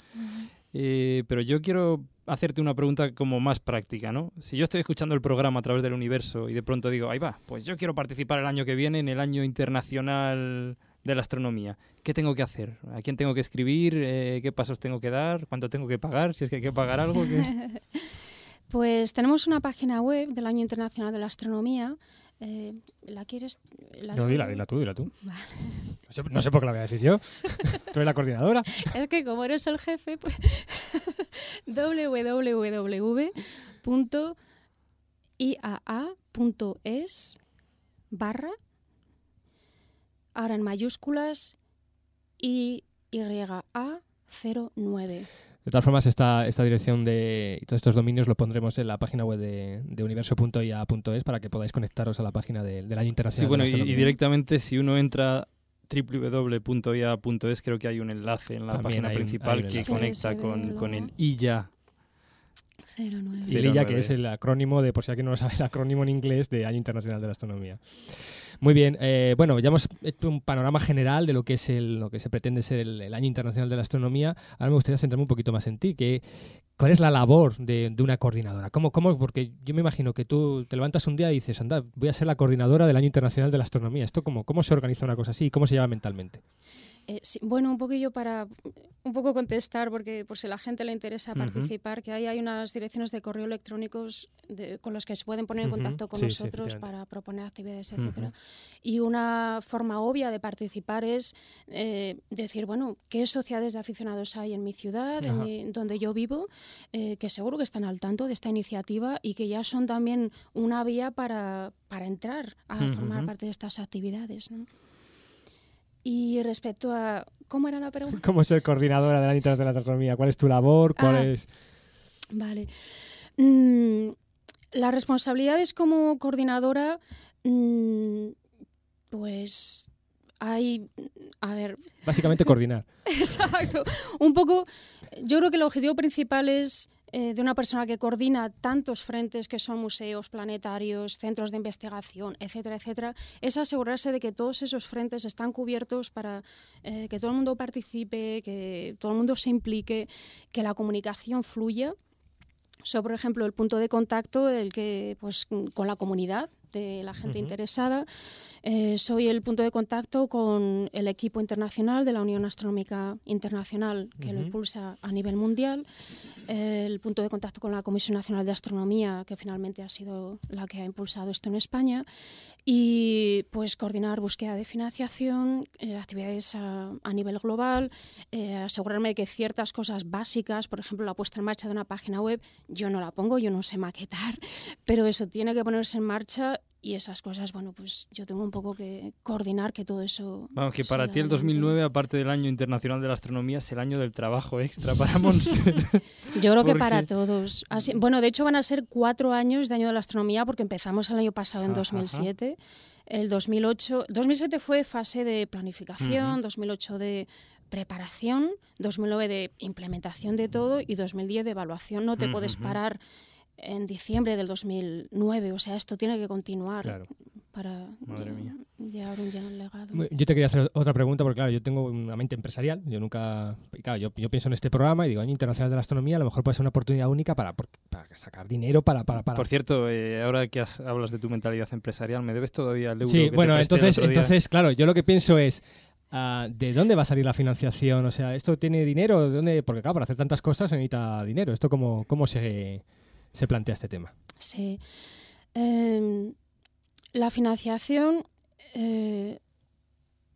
Eh, pero yo quiero hacerte una pregunta como más práctica, ¿no? Si yo estoy escuchando el programa a través del universo y de pronto digo, ahí va, pues yo quiero participar el año que viene en el año internacional de la astronomía. ¿Qué tengo que hacer? ¿A quién tengo que escribir? Eh, ¿Qué pasos tengo que dar? ¿Cuánto tengo que pagar? Si es que hay que pagar algo. Pues tenemos una página web del Año Internacional de la Astronomía. Eh, ¿La quieres? la No, dila, dila tú, dila tú. Vale. No sé, no sé por qué la voy a decir yo. tú eres la coordinadora. Es que como eres el jefe, pues www.iaa.es barra, ahora en mayúsculas, IYA09. De todas formas, esta, esta dirección de todos estos dominios lo pondremos en la página web de, de universo.ia.es para que podáis conectaros a la página de- del Año Sí, Internacional. bueno, de y, directamente si uno entra www.ia.es creo que hay un enlace en la También página principal un que conecta Sí, con, con el luego. IYA. 09. Y el IIA, que 09. es el acrónimo de, por si alguien no lo sabe, el acrónimo en inglés de Año Internacional de la Astronomía. Muy bien, eh, bueno, ya hemos hecho un panorama general de lo que es el, lo que se pretende ser el, el Año Internacional de la Astronomía. Ahora me gustaría centrarme un poquito más en ti. Que, ¿Cuál es la labor de, de una coordinadora? ¿Cómo, cómo, porque yo me imagino que tú te levantas un día y dices, anda, voy a ser la coordinadora del Año Internacional de la Astronomía. ¿Esto cómo, cómo se organiza una cosa así y cómo se lleva mentalmente? Eh, sí, bueno, un poquillo para un poco contestar, porque por si a la gente le interesa participar, que ahí hay unas direcciones de correo electrónicos de- con los que se pueden poner en contacto con sí, nosotros para proponer actividades, etcétera. Y una forma obvia de participar es eh, decir, bueno, ¿qué sociedades de aficionados hay en mi ciudad, en mi- donde yo vivo, eh, que seguro que están al tanto de esta iniciativa y que ya son también una vía para, para entrar a formar parte de estas actividades. ¿no? Y respecto a... ¿Cómo era la pregunta? ¿Cómo ser coordinadora del Año Internacional de la Astronomía? ¿Cuál es tu labor? ¿Cuál Ah. es...? Vale. Mm, las responsabilidades como coordinadora Mm, pues hay, a ver, Básicamente coordinar. Exacto. Un poco, yo creo que el objetivo principal es eh, de una persona que coordina tantos frentes que son museos, planetarios, centros de investigación, etcétera, etcétera, es asegurarse de que todos esos frentes están cubiertos para eh, que todo el mundo participe, que todo el mundo se implique, que la comunicación fluya. So, por ejemplo, el punto de contacto el que, pues, con la comunidad de la gente Ujú. interesada. Eh, soy el punto de contacto con el equipo internacional de la Unión Astronómica Internacional, que lo Ujú. impulsa a nivel mundial. Eh, el punto de contacto con la Comisión Nacional de Astronomía, que finalmente ha sido la que ha impulsado esto en España. Y pues coordinar búsqueda de financiación, eh, actividades a, a nivel global, eh, asegurarme de que ciertas cosas básicas, por ejemplo, la puesta en marcha de una página web, yo no la pongo, yo no sé maquetar, pero eso tiene que ponerse en marcha y esas cosas, bueno, pues yo tengo un poco que coordinar que todo eso. Vamos, que para ti el adelante. 2009, aparte del Año Internacional de la Astronomía, es el año del trabajo extra para Monse. Yo creo que para todos. Así- bueno, de hecho van a ser cuatro años de año de la astronomía porque empezamos el año pasado en Ajá, 2007. El 2008, 2007 fue fase de planificación, Ujú. 2008 de preparación, 2009 de implementación de todo y 2010 de evaluación. No te puedes Ujú. parar en diciembre del 2009, o sea, esto tiene que continuar Claro. para Madre lle- mía. llevar un lleno legado. Yo te quería hacer otra pregunta, porque claro, yo tengo una mente empresarial. Yo nunca. y Claro, yo, yo pienso en este programa y digo, Año Internacional de la Astronomía, a lo mejor puede ser una oportunidad única para, por- para sacar dinero para. para, para- Por cierto, eh, ahora que has- hablas de tu mentalidad empresarial, ¿me debes todavía el euro Sí, que te bueno, el entonces, otro día? entonces, claro, yo lo que pienso es. ah, ¿De dónde va a salir la financiación? O sea, ¿esto tiene dinero? ¿De dónde? Porque claro, para hacer tantas cosas se necesita dinero. ¿Esto cómo, cómo se, se plantea este tema? Sí. Em, la financiación eh,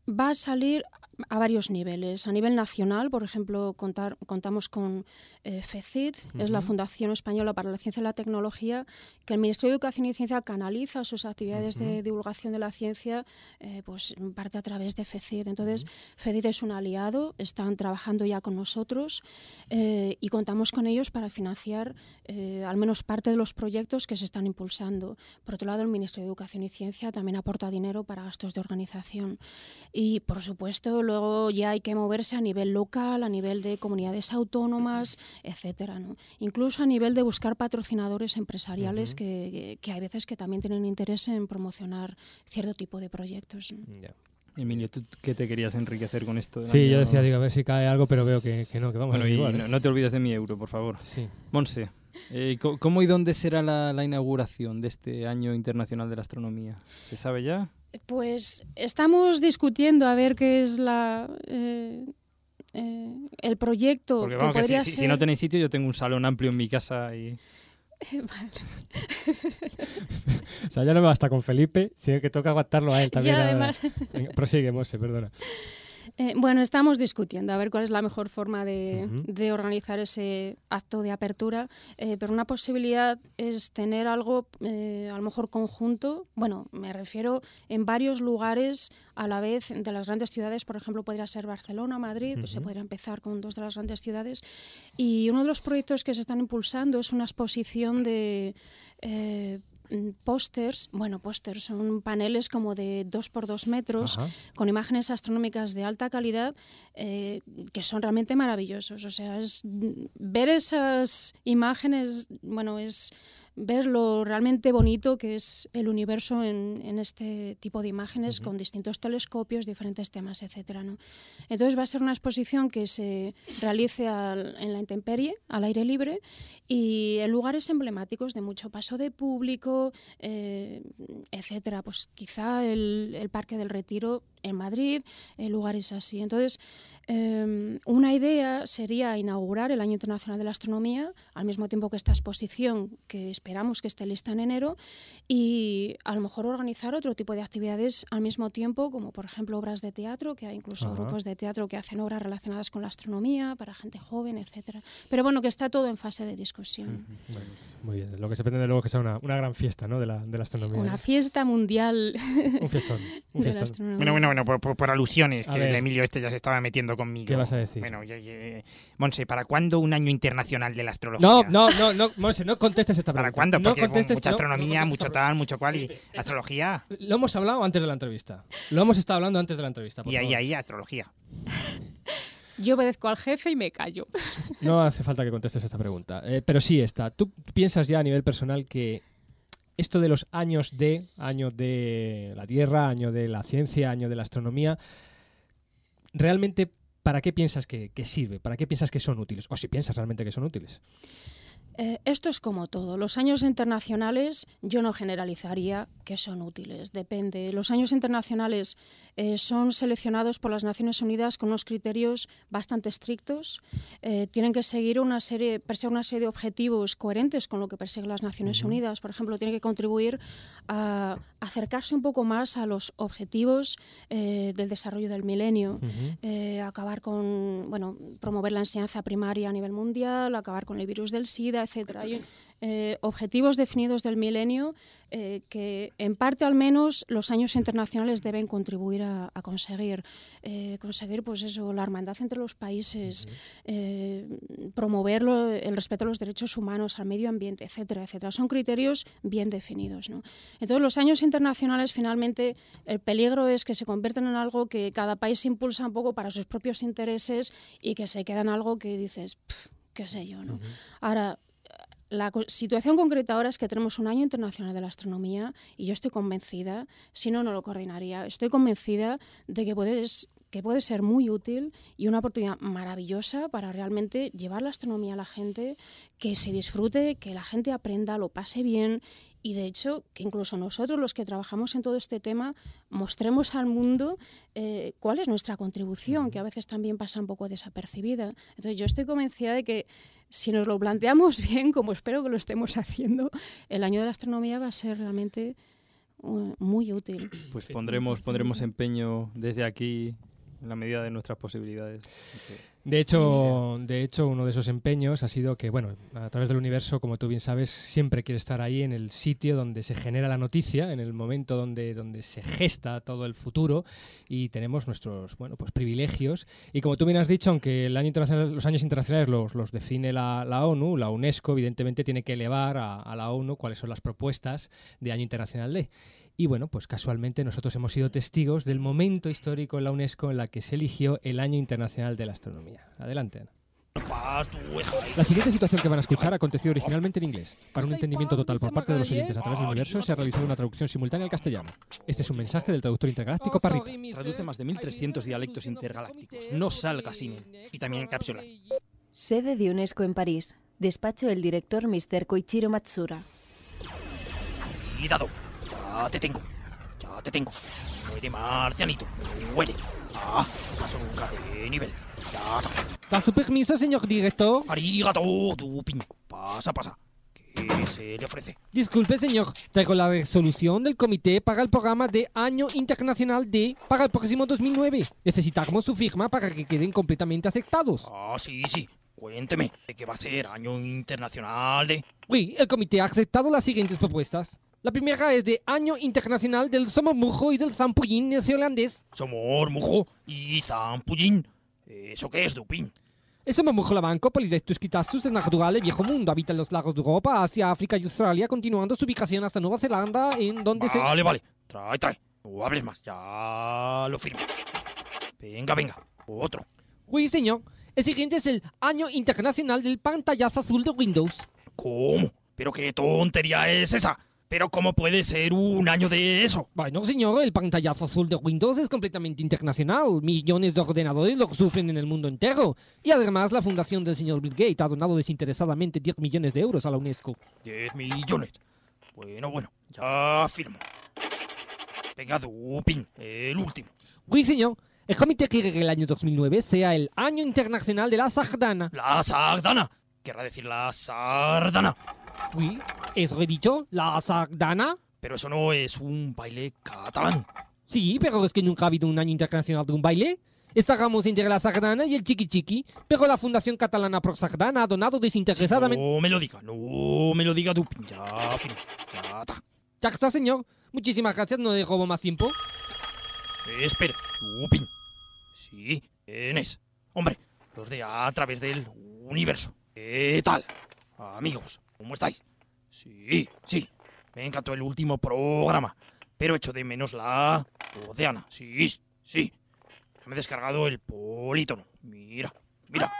va a salir a varios niveles. A nivel nacional, por ejemplo, contar, contamos con eh, FECIT, es la. Fundación Española para la Ciencia y la Tecnología, que el Ministerio de Educación y Ciencia canaliza sus actividades de Ujú. divulgación de la ciencia, eh, pues parte a través de FECIT. Entonces, FECIT es un aliado, están trabajando ya con nosotros eh, y contamos con ellos para financiar eh, al menos parte de los proyectos que se están impulsando. Por otro lado, el Ministerio de Educación y Ciencia también aporta dinero para gastos de organización. Y, por supuesto, luego ya hay que moverse a nivel local, a nivel de comunidades autónomas, etcétera, ¿no? Incluso a nivel de buscar patrocinadores empresariales que, que- que hay veces que también tienen interés en promocionar cierto tipo de proyectos. ¿no? Emilio, ¿tú qué te querías enriquecer con esto? Sí, año? yo decía, digo, a ver si cae algo, pero veo que, que no, que vamos Bueno, a igual. no, ¿eh? no te olvides de mi euro, por favor. Sí. Monse, eh, co- ¿cómo y dónde será la, la inauguración de este Año Internacional de la Astronomía? ¿Se sabe ya? Pues estamos discutiendo a ver qué es la eh, eh, el proyecto Porque que vamos, que si, podría si- si ser. no tenéis sitio, yo tengo un salón amplio en mi casa y... Vale. O sea, ya no me basta con Felipe, sino que toca aguantarlo a él también. además, Venga, prosigue, Monse, perdona. Eh, bueno, estamos discutiendo a ver cuál es la mejor forma de, organizar ese acto de apertura, eh, pero una posibilidad es tener algo eh, a lo mejor conjunto, bueno, me refiero en varios lugares a la vez de las grandes ciudades, por ejemplo, podría ser Barcelona, Madrid, pues se podría empezar con dos de las grandes ciudades. Y uno de los proyectos que se están impulsando es una exposición de eh, pósters, bueno, pósters, son paneles como de dos por dos metros Ajá. con imágenes astronómicas de alta calidad eh, que son realmente maravillosos. O sea, es mm, ver esas imágenes, bueno, es ver lo realmente bonito que es el universo en, en este tipo de imágenes con distintos telescopios, diferentes temas, etcétera, ¿no? Entonces va a ser una exposición que se realice al- en la intemperie, al aire libre, y en lugares emblemáticos de mucho paso de público, eh, etcétera. Pues quizá el, el Parque del Retiro en Madrid, en lugares así. Entonces, eh, una idea sería inaugurar el Año Internacional de la Astronomía al mismo tiempo que esta exposición, que esperamos que esté lista en enero, y a lo mejor organizar otro tipo de actividades al mismo tiempo, como por ejemplo obras de teatro, que hay incluso Ajá. grupos de teatro que hacen obras relacionadas con la astronomía para gente joven, etcétera. Pero bueno, que está todo en fase de discusión. Bueno, pues, muy bien. Lo que se pretende luego es que sea una, una gran fiesta ¿no? de, la, de la astronomía. Una fiesta mundial Un fiestón. Un fiestón. astronomía. Bueno, bueno, bueno, por, por- por alusiones, A que ver. el Emilio este ya se estaba metiendo conmigo. ¿Qué vas a decir? Bueno, ya, ya- Monse, ¿para cuándo un año internacional de la astrología? No, no, no, no, Monse, no contestes esta pregunta. ¿Para cuándo? No Porque contestes- mucha no, no astronomía, mucho esta tal, mucho cual y astrología. Lo hemos hablado antes de la entrevista. Lo hemos estado hablando antes de la entrevista. por Y ahí, favor. ahí, astrología. Yo obedezco al jefe y me callo. No hace falta que contestes esta pregunta. Eh, pero sí está. ¿Tú piensas ya a nivel personal que esto de los años de, año de la Tierra, año de la ciencia, año de la astronomía, realmente, ¿para qué piensas que, que sirve? ¿Para qué piensas que son útiles? O si piensas realmente que son útiles. Eh, esto es como todo. Los años internacionales yo no generalizaría que son útiles. Depende. Los años internacionales eh, son seleccionados por las Naciones Unidas con unos criterios bastante estrictos. Eh, tienen que seguir una serie, perseguir una serie de objetivos coherentes con lo que persiguen las Naciones Unidas. Por ejemplo, tiene que contribuir a acercarse un poco más a los objetivos eh, del desarrollo del milenio. Eh, acabar con, bueno, promover la enseñanza primaria a nivel mundial, acabar con el virus del SIDA, etcétera. Hay eh, objetivos definidos del milenio eh, que, en parte al menos, los años internacionales deben contribuir a, a conseguir. Eh, conseguir, pues eso, la hermandad entre los países, eh, promover lo- el respeto a los derechos humanos, al medio ambiente, etcétera, etcétera. Son criterios bien definidos, ¿no? Entonces, los años internacionales, finalmente, el peligro es que se convierten en algo que cada país impulsa un poco para sus propios intereses y que se queda en algo que dices, "Pf, qué sé yo, ¿no? Ahora, la situación concreta ahora es que tenemos un año internacional de la astronomía y yo estoy convencida, si no, no lo coordinaría, estoy convencida de que que puede ser muy útil y una oportunidad maravillosa para realmente llevar la astronomía a la gente, que se disfrute, que la gente aprenda, lo pase bien y de hecho que incluso nosotros los que trabajamos en todo este tema mostremos al mundo eh, cuál es nuestra contribución, que a veces también pasa un poco desapercibida. Entonces yo estoy convencida de que si nos lo planteamos bien, como espero que lo estemos haciendo, el año de la astronomía va a ser realmente uh, muy útil. Pues pondremos, pondremos empeño desde aquí en la medida de nuestras posibilidades. De hecho, de hecho, uno de esos empeños ha sido que, bueno, a través del universo, como tú bien sabes, siempre quiere estar ahí en el sitio donde se genera la noticia, en el momento donde, donde se gesta todo el futuro y tenemos nuestros, bueno, pues privilegios. Y como tú bien has dicho, aunque el año internacional, los años internacionales los, los define la, la ONU, la UNESCO evidentemente tiene que elevar a, a la ONU cuáles son las propuestas de año internacional de. Y bueno, pues casualmente nosotros hemos sido testigos del momento histórico en la UNESCO en la que se eligió el Año Internacional de la Astronomía. Adelante, Ana. La siguiente situación que van a escuchar aconteció originalmente en inglés. Para un entendimiento total por parte de los oyentes a través del universo, se ha realizado una traducción simultánea al castellano. Este es un mensaje del traductor intergaláctico Parrita. Traduce más de 1300 dialectos intergalácticos. No salga sin él. Y también en cápsula. Sede de UNESCO en París. Despacho del director Mr. Koichiro Matsura. Cuidado. Ya te tengo. Ya te tengo. Muere marcianito. Muere. Ah, azúcar de nivel. Ya está. Da su permiso, señor director. Arigato, Dupin. Pasa, pasa. ¿Qué se le ofrece? Disculpe, señor. Traigo la resolución del comité para el programa de Año Internacional de para el próximo 2009. Necesitamos su firma para que queden completamente aceptados. Ah, sí, sí. Cuénteme. ¿De qué va a ser año internacional de...? Oui, el comité ha aceptado las siguientes propuestas. La primera es de Año Internacional del Somormujo y del Zampullín neozelandés. Somor, Mujo y Zampullín. ¿Eso qué es, Dupin? El Somormujo lavanco, Polydectus quitasus, es natural del viejo mundo. Habita en los lagos de Europa, Asia, África y Australia, continuando su ubicación hasta Nueva Zelanda, en donde se... Vale, vale. Trae, trae. No hables más. Ya lo firmo. Venga, venga. Otro. Oui, señor. El siguiente es el Año Internacional del Pantallazo Azul de Windows. ¿Cómo? ¿Pero qué tontería es esa? ¿Pero cómo puede ser un año de eso? Bueno, señor, el pantallazo azul de Windows es completamente internacional. Millones de ordenadores lo sufren en el mundo entero. Y además, la fundación del señor Bill Gates ha donado desinteresadamente 10 millones de euros a la UNESCO. 10 millones. Bueno, bueno. Ya firmo. Venga, Dupin. El último. Oui, señor. El comité quiere que el año 2009 sea el Año Internacional de la Sardana. La sardana. Querrá decir la sardana. Oui, he dicho, la Sardana. Pero eso no es un baile catalán. Sí, pero es que nunca ha habido un Año Internacional de un baile. Estábamos entre la Sardana y el Chiqui Chiqui, pero la Fundación Catalana Pro Sardana ha donado desinteresadamente... No me lo diga, no me lo diga, Dupin. Ya. Ya está. Ya está, señor. Muchísimas gracias, no le robo más tiempo. Espera, Lupin. Sí, ¿quién es? Hombre, los de a través del universo. ¿Qué tal? Amigos, ¿cómo estáis? Sí, sí. Me encantó el último programa. Pero echo de menos la oceana. Sí, sí. Me he descargado el polítono. Mira, mira.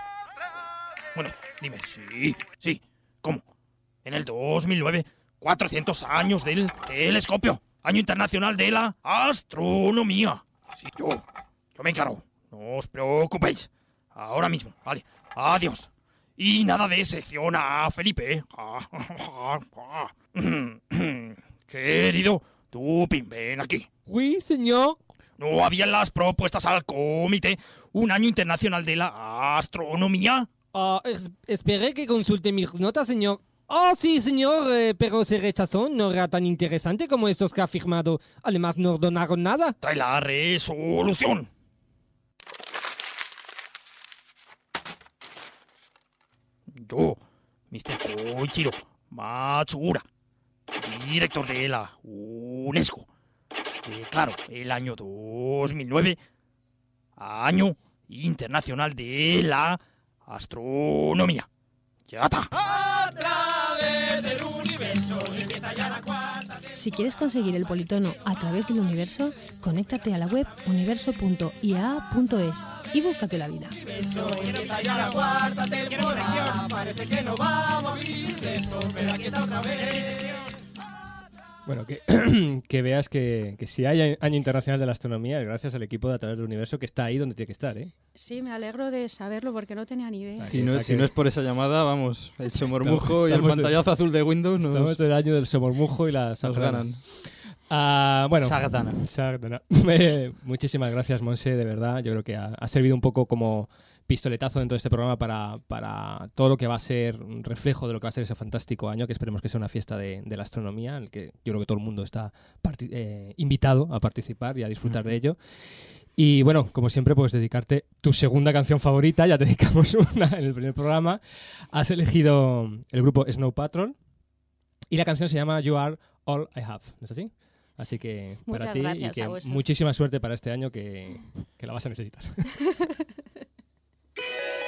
Bueno, dime, sí, sí. ¿Cómo? En el 2009, 400 años del telescopio. Año Internacional de la Astronomía. Sí, yo, yo me encargo. No os preocupéis. Ahora mismo, vale. Adiós. Y nada de sección a Felipe. Querido, tú, Pim, ven aquí. Oui, señor. ¿No habían las propuestas al comité un año internacional de la astronomía? Ah, es- espere que consulte mis notas, señor. Oh, sí, señor, eh, pero se rechazó. No era tan interesante como estos que ha firmado. Además, no donaron nada. Trae la resolución. Yo, Mr. Koichiro Matsura, director de la UNESCO, declaro el año 2009 Año Internacional de la Astronomía. Ya está. Si quieres conseguir el politono a través del universo, conéctate a la web universo.ia.es y búscate la vida. Bueno, que, que veas que, que si hay Año Internacional de la Astronomía es gracias al equipo de A través del Universo que está ahí donde tiene que estar, ¿eh? Sí, me alegro de saberlo porque no tenía ni idea. Si no, si que- no es por esa llamada, vamos, el somormujo y el pantallazo azul de Windows nos, Estamos en el año del somormujo y la nos ganan. Ah, bueno. Sardana. Eh, muchísimas gracias, Monse, de verdad. Yo creo que ha, ha servido un poco como pistoletazo dentro de este programa para, para todo lo que va a ser un reflejo de lo que va a ser ese fantástico año, que esperemos que sea una fiesta de, de la astronomía, en el que yo creo que todo el mundo está eh, invitado a participar y a disfrutar de ello. Y bueno, como siempre, pues dedicarte tu segunda canción favorita, ya te dedicamos una en el primer programa. Has elegido el grupo Snow Patrol y la canción se llama You Are All I Have, ¿no es así? Así que para Muchas ti gracias y a que muchísima suerte para este año que, que la vas a necesitar. Thank you.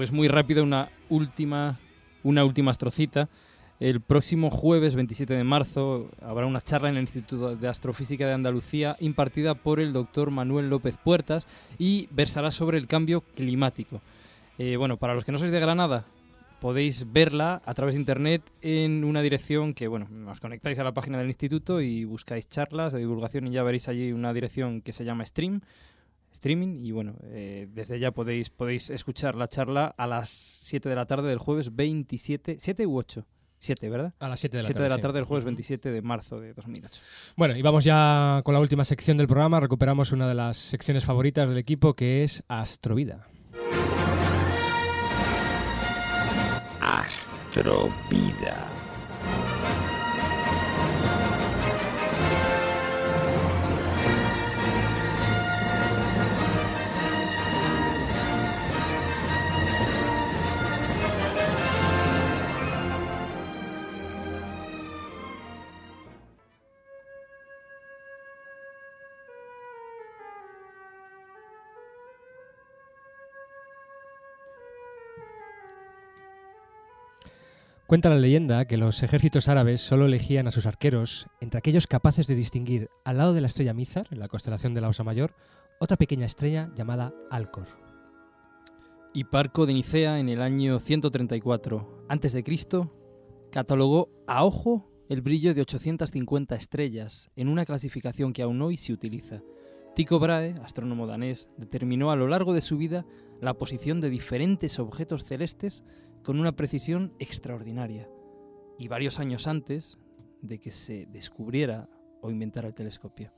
Pues, muy rápido una última, una última astrocita. El próximo jueves 27 de marzo habrá una charla en el Instituto de Astrofísica de Andalucía impartida por el doctor Manuel López Puertas y versará sobre el cambio climático. Eh, bueno, para los que no sois de Granada, podéis verla a través de internet en una dirección que, bueno, os conectáis a la página del instituto y buscáis charlas de divulgación y ya veréis allí una dirección que se llama Stream, streaming y bueno, eh, desde ya podéis, podéis escuchar la charla a las 7 de la tarde del jueves 27, 7 u 8, 7, ¿verdad? A las 7 de la 7 tarde. de la sí. tarde del jueves Ujú. 27 de marzo de 2008. Bueno, y vamos ya con la última sección del programa. Recuperamos una de las secciones favoritas del equipo que es Astrovida. Astrovida. Cuenta la leyenda que los ejércitos árabes solo elegían a sus arqueros entre aquellos capaces de distinguir al lado de la estrella Mizar, la constelación de la Osa Mayor, otra pequeña estrella llamada Alcor. Hiparco de Nicea en el año 134 a.C. catalogó a ojo el brillo de 850 estrellas en una clasificación que aún hoy se utiliza. Tycho Brahe, astrónomo danés, determinó a lo largo de su vida la posición de diferentes objetos celestes con una precisión extraordinaria. Y varios años antes de que se descubriera o inventara el telescopio.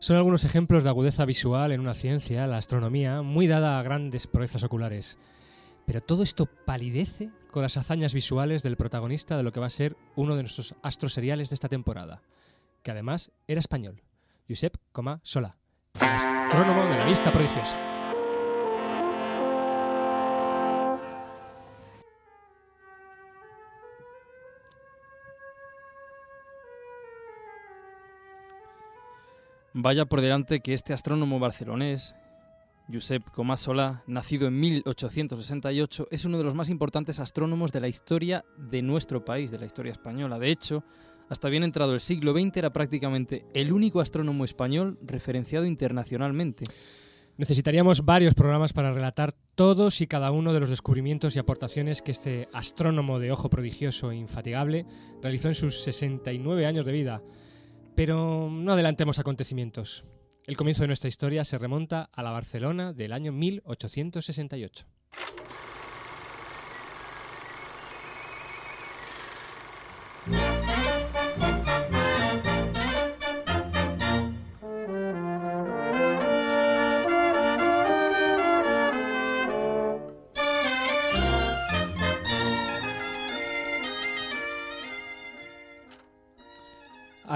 Son algunos ejemplos de agudeza visual en una ciencia, la astronomía, muy dada a grandes proezas oculares. Pero todo esto palidece con las hazañas visuales del protagonista de lo que va a ser uno de nuestros astros seriales de esta temporada, que además era español, Josep Coma Solá, astrónomo de la vista prodigiosa. Vaya por delante que este astrónomo barcelonés, Josep Comás Solá, nacido en 1868, es uno de los más importantes astrónomos de la historia de nuestro país, de la historia española. De hecho, hasta bien entrado el siglo XX era prácticamente el único astrónomo español referenciado internacionalmente. Necesitaríamos varios programas para relatar todos y cada uno de los descubrimientos y aportaciones que este astrónomo de ojo prodigioso e infatigable realizó en sus 69 años de vida. Pero no adelantemos acontecimientos. El comienzo de nuestra historia se remonta a la Barcelona del año 1868.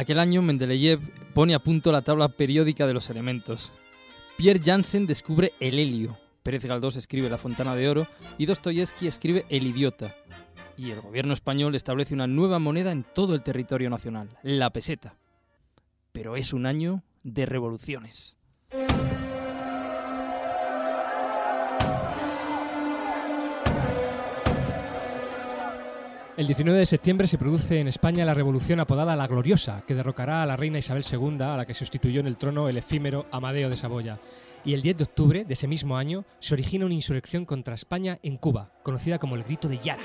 Aquel año Mendeleev pone a punto la tabla periódica de los elementos. Pierre Janssen descubre el helio, Pérez Galdós escribe La Fontana de Oro y Dostoyevsky escribe El Idiota. Y el gobierno español establece una nueva moneda en todo el territorio nacional, la peseta. Pero es un año de revoluciones. El 19 de septiembre se produce en España la revolución apodada La Gloriosa, que derrocará a la reina Isabel II, a la que sustituyó en el trono el efímero Amadeo de Saboya. Y el 10 de octubre de ese mismo año se origina una insurrección contra España en Cuba, conocida como el Grito de Yara.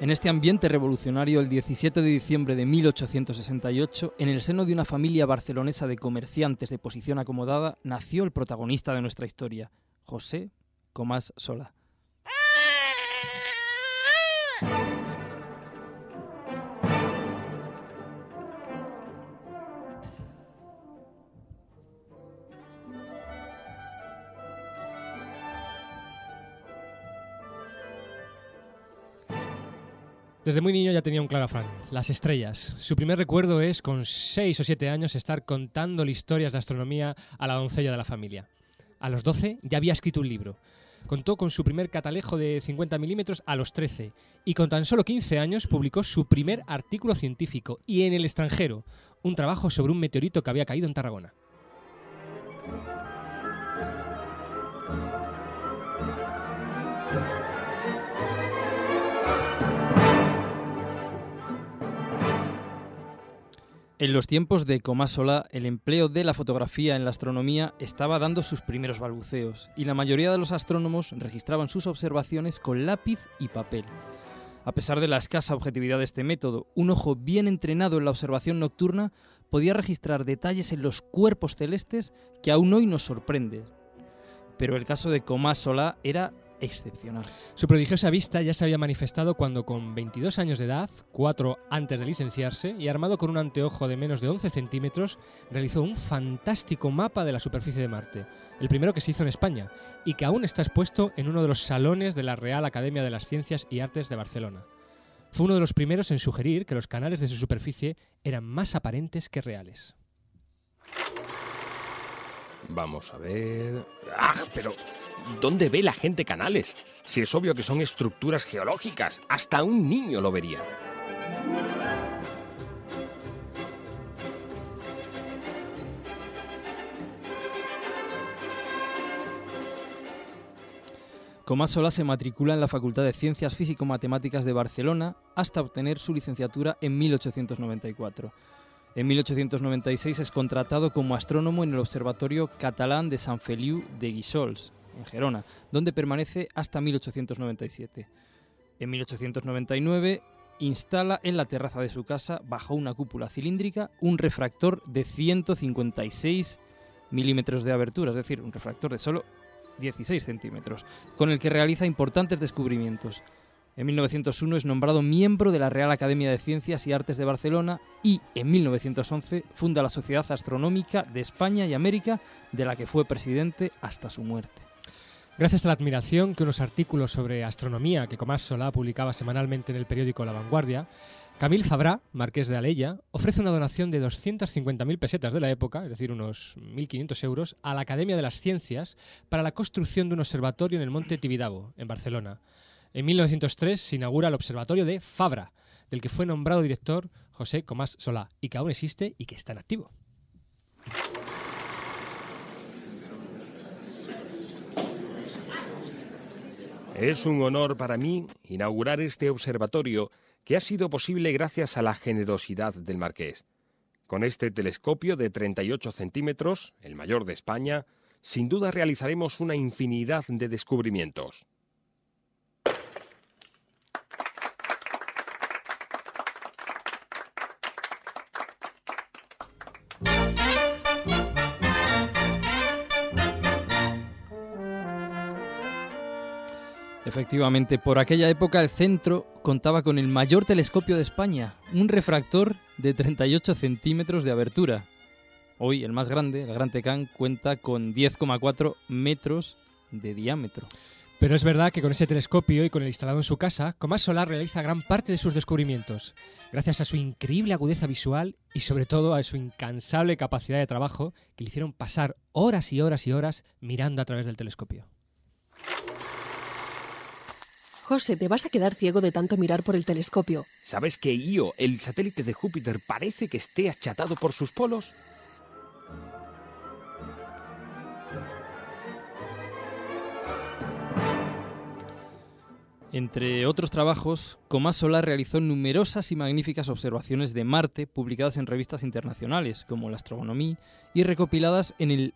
En este ambiente revolucionario, el 17 de diciembre de 1868, en el seno de una familia barcelonesa de comerciantes de posición acomodada, nació el protagonista de nuestra historia, José Comás Sola. Desde muy niño ya tenía un claro afán, las estrellas. Su primer recuerdo es, con 6 o 7 años, estar contándole historias de astronomía a la doncella de la familia. A los 12 ya había escrito un libro. Contó con su primer catalejo de 50 milímetros a los 13 y con tan solo 15 años publicó su primer artículo científico y en el extranjero, un trabajo sobre un meteorito que había caído en Tarragona. En los tiempos de Comás Solá, el empleo de la fotografía en la astronomía estaba dando sus primeros balbuceos, y la mayoría de los astrónomos registraban sus observaciones con lápiz y papel. A pesar de la escasa objetividad de este método, un ojo bien entrenado en la observación nocturna podía registrar detalles en los cuerpos celestes que aún hoy nos sorprenden. Pero el caso de Comás Solá era excepcional. Su prodigiosa vista ya se había manifestado cuando con 22 años de edad, cuatro antes de licenciarse, y armado con un anteojo de menos de 11 centímetros, realizó un fantástico mapa de la superficie de Marte, el primero que se hizo en España, y que aún está expuesto en uno de los salones de la Real Academia de las Ciencias y Artes de Barcelona. Fue uno de los primeros en sugerir que los canales de su superficie eran más aparentes que reales. Vamos a ver. ¡Ah! Pero. ¿Dónde ve la gente canales? Si es obvio que son estructuras geológicas. Hasta un niño lo vería. Comás Solá se matricula en la Facultad de Ciencias Físico-Matemáticas de Barcelona hasta obtener su licenciatura en 1894. En 1896 es contratado como astrónomo en el Observatorio Catalán de Sant Feliu de Guíxols, en Gerona, donde permanece hasta 1897. En 1899 instala en la terraza de su casa, bajo una cúpula cilíndrica, un refractor de 156 milímetros de abertura, es decir, un refractor de solo 16 centímetros, con el que realiza importantes descubrimientos. En 1901 es nombrado miembro de la Real Academia de Ciencias y Artes de Barcelona y en 1911 funda la Sociedad Astronómica de España y América, de la que fue presidente hasta su muerte. Gracias a la admiración que unos artículos sobre astronomía que Tomás Solá publicaba semanalmente en el periódico La Vanguardia, Camille Fabrá, marqués de Aleya, ofrece una donación de 250.000 pesetas de la época, es decir, unos 1.500 euros, a la Academia de las Ciencias para la construcción de un observatorio en el Monte Tibidabo, en Barcelona. En 1903 se inaugura el Observatorio de Fabra, del que fue nombrado director José Comás Solá, y que aún existe y que está en activo. Es un honor para mí inaugurar este observatorio que ha sido posible gracias a la generosidad del marqués. Con este telescopio de 38 centímetros, el mayor de España, sin duda realizaremos una infinidad de descubrimientos. Efectivamente, por aquella época el centro contaba con el mayor telescopio de España, un refractor de 38 centímetros de abertura. Hoy el más grande, el Gran Tecán, cuenta con 10,4 metros de diámetro. Pero es verdad que con ese telescopio y con el instalado en su casa, Comás Solar realiza gran parte de sus descubrimientos, gracias a su increíble agudeza visual y sobre todo a su incansable capacidad de trabajo que le hicieron pasar horas y horas y horas mirando a través del telescopio. José, te vas a quedar ciego de tanto mirar por el telescopio. ¿Sabes que Io, el satélite de Júpiter, parece que esté achatado por sus polos? Entre otros trabajos, Comás Solar realizó numerosas y magníficas observaciones de Marte publicadas en revistas internacionales como la Astronomie y recopiladas en el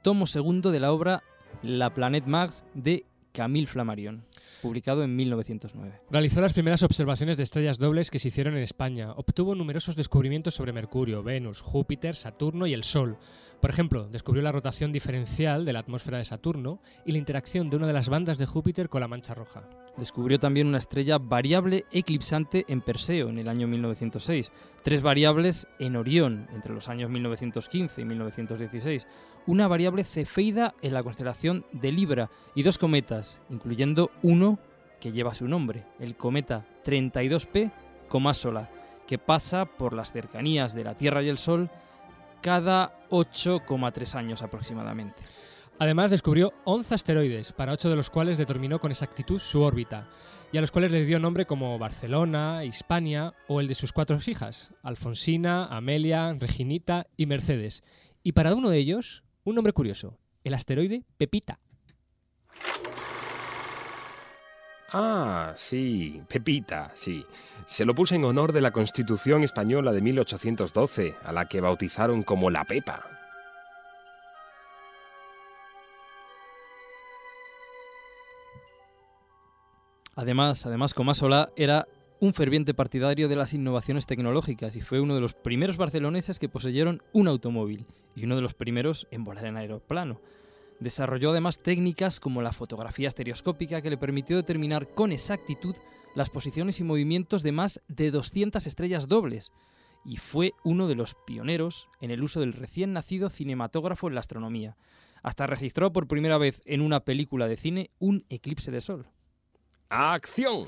tomo segundo de la obra La Planète Mars de Camille Flammarion, publicado en 1909. Realizó las primeras observaciones de estrellas dobles que se hicieron en España. Obtuvo numerosos descubrimientos sobre Mercurio, Venus, Júpiter, Saturno y el Sol. Por ejemplo, descubrió la rotación diferencial de la atmósfera de Saturno y la interacción de una de las bandas de Júpiter con la mancha roja. Descubrió también una estrella variable eclipsante en Perseo en el año 1906, tres variables en Orión entre los años 1915 y 1916, una variable cefeida en la constelación de Libra y dos cometas, incluyendo uno que lleva su nombre, el cometa 32P Comásola, que pasa por las cercanías de la Tierra y el Sol cada 8,3 años aproximadamente. Además, descubrió 11 asteroides, para ocho de los cuales determinó con exactitud su órbita, y a los cuales les dio nombre como Barcelona, Hispania o el de sus cuatro hijas, Alfonsina, Amelia, Reginita y Mercedes. Y para uno de ellos, un nombre curioso, el asteroide Pepita. Ah, sí, Pepita, sí. Se lo puse en honor de la Constitución Española de 1812, a la que bautizaron como la Pepa. Además, además Comásola era un ferviente partidario de las innovaciones tecnológicas y fue uno de los primeros barceloneses que poseyeron un automóvil y uno de los primeros en volar en aeroplano. Desarrolló además técnicas como la fotografía estereoscópica que le permitió determinar con exactitud las posiciones y movimientos de más de 200 estrellas dobles y fue uno de los pioneros en el uso del recién nacido cinematógrafo en la astronomía. Hasta registró por primera vez en una película de cine un eclipse de sol. ¡Acción!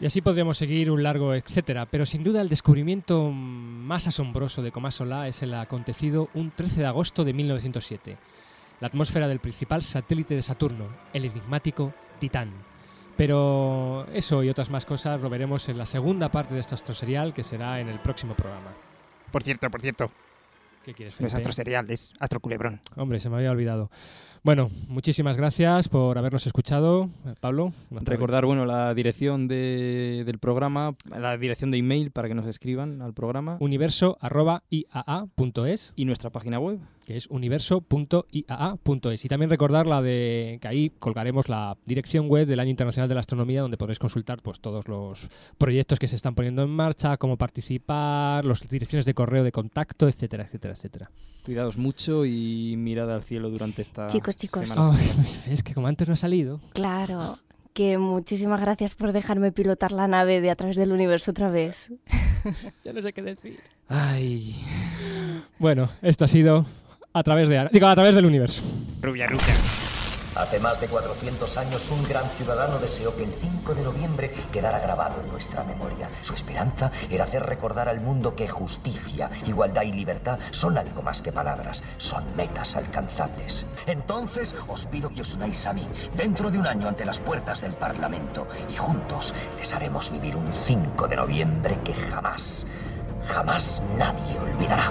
Y así podríamos seguir un largo etcétera, pero sin duda el descubrimiento más asombroso de Comás Solá es el acontecido un 13 de agosto de 1907, la atmósfera del principal satélite de Saturno, el enigmático Titán. Pero eso y otras más cosas lo veremos en la segunda parte de este astroserial que será en el próximo programa. Por cierto, por cierto. ¿Qué quieres, No es Felipe? astro serial, es astro culebrón. Hombre, se me había olvidado. Bueno, muchísimas gracias por habernos escuchado, Pablo. Recordar, bueno, la dirección de- del programa, la dirección de email para que nos escriban al programa. universo.iaa.es Y nuestra página web. que es universo.iaa.es. Y también recordar la de que ahí colgaremos la dirección web del Año Internacional de la Astronomía, donde podréis consultar pues todos los proyectos que se están poniendo en marcha, cómo participar, las direcciones de correo de contacto, etcétera, etcétera, etcétera. Cuidados mucho y mirad al cielo durante esta Chicos, chicos. Es que como antes no ha salido. Claro, que muchísimas gracias por dejarme pilotar la nave de a través del universo otra vez. ya no sé qué decir. Ay. Bueno, esto ha sido a través de digo, a través del universo. Rubia Rubia. Hace más de 400 años un gran ciudadano deseó que el 5 de noviembre quedara grabado en nuestra memoria. Su esperanza era hacer recordar al mundo que justicia, igualdad y libertad son algo más que palabras, son metas alcanzables. Entonces os pido que os unáis a mí dentro de un año ante las puertas del Parlamento y juntos les haremos vivir un 5 de noviembre que jamás, jamás nadie olvidará.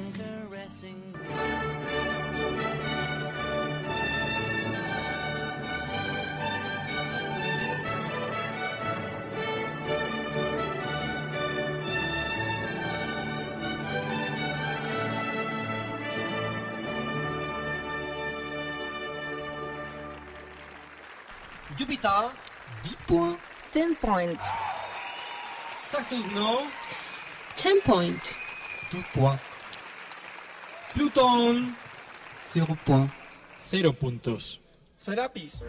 Jupiter, 10 points. 10 points. Saturno, 10 points. 12 points. Plutón, 0 points. Cero puntos. Serapis,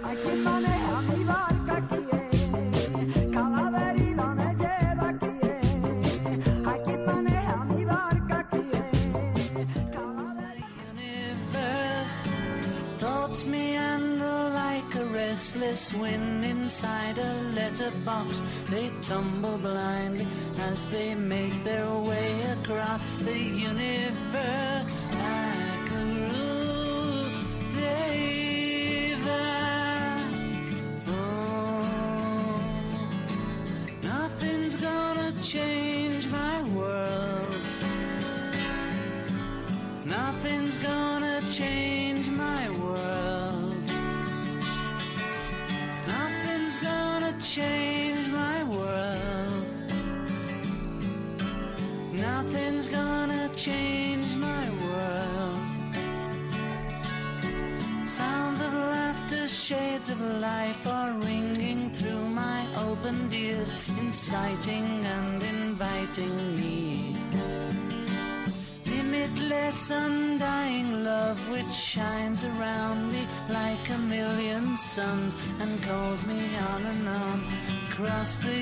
restless inside a letterbox. They tumble blindly as they make their way across the universe. Shades of life are ringing through my opened ears, inciting and inviting me. Limitless, undying love which shines around me like a million suns and calls me on and on across the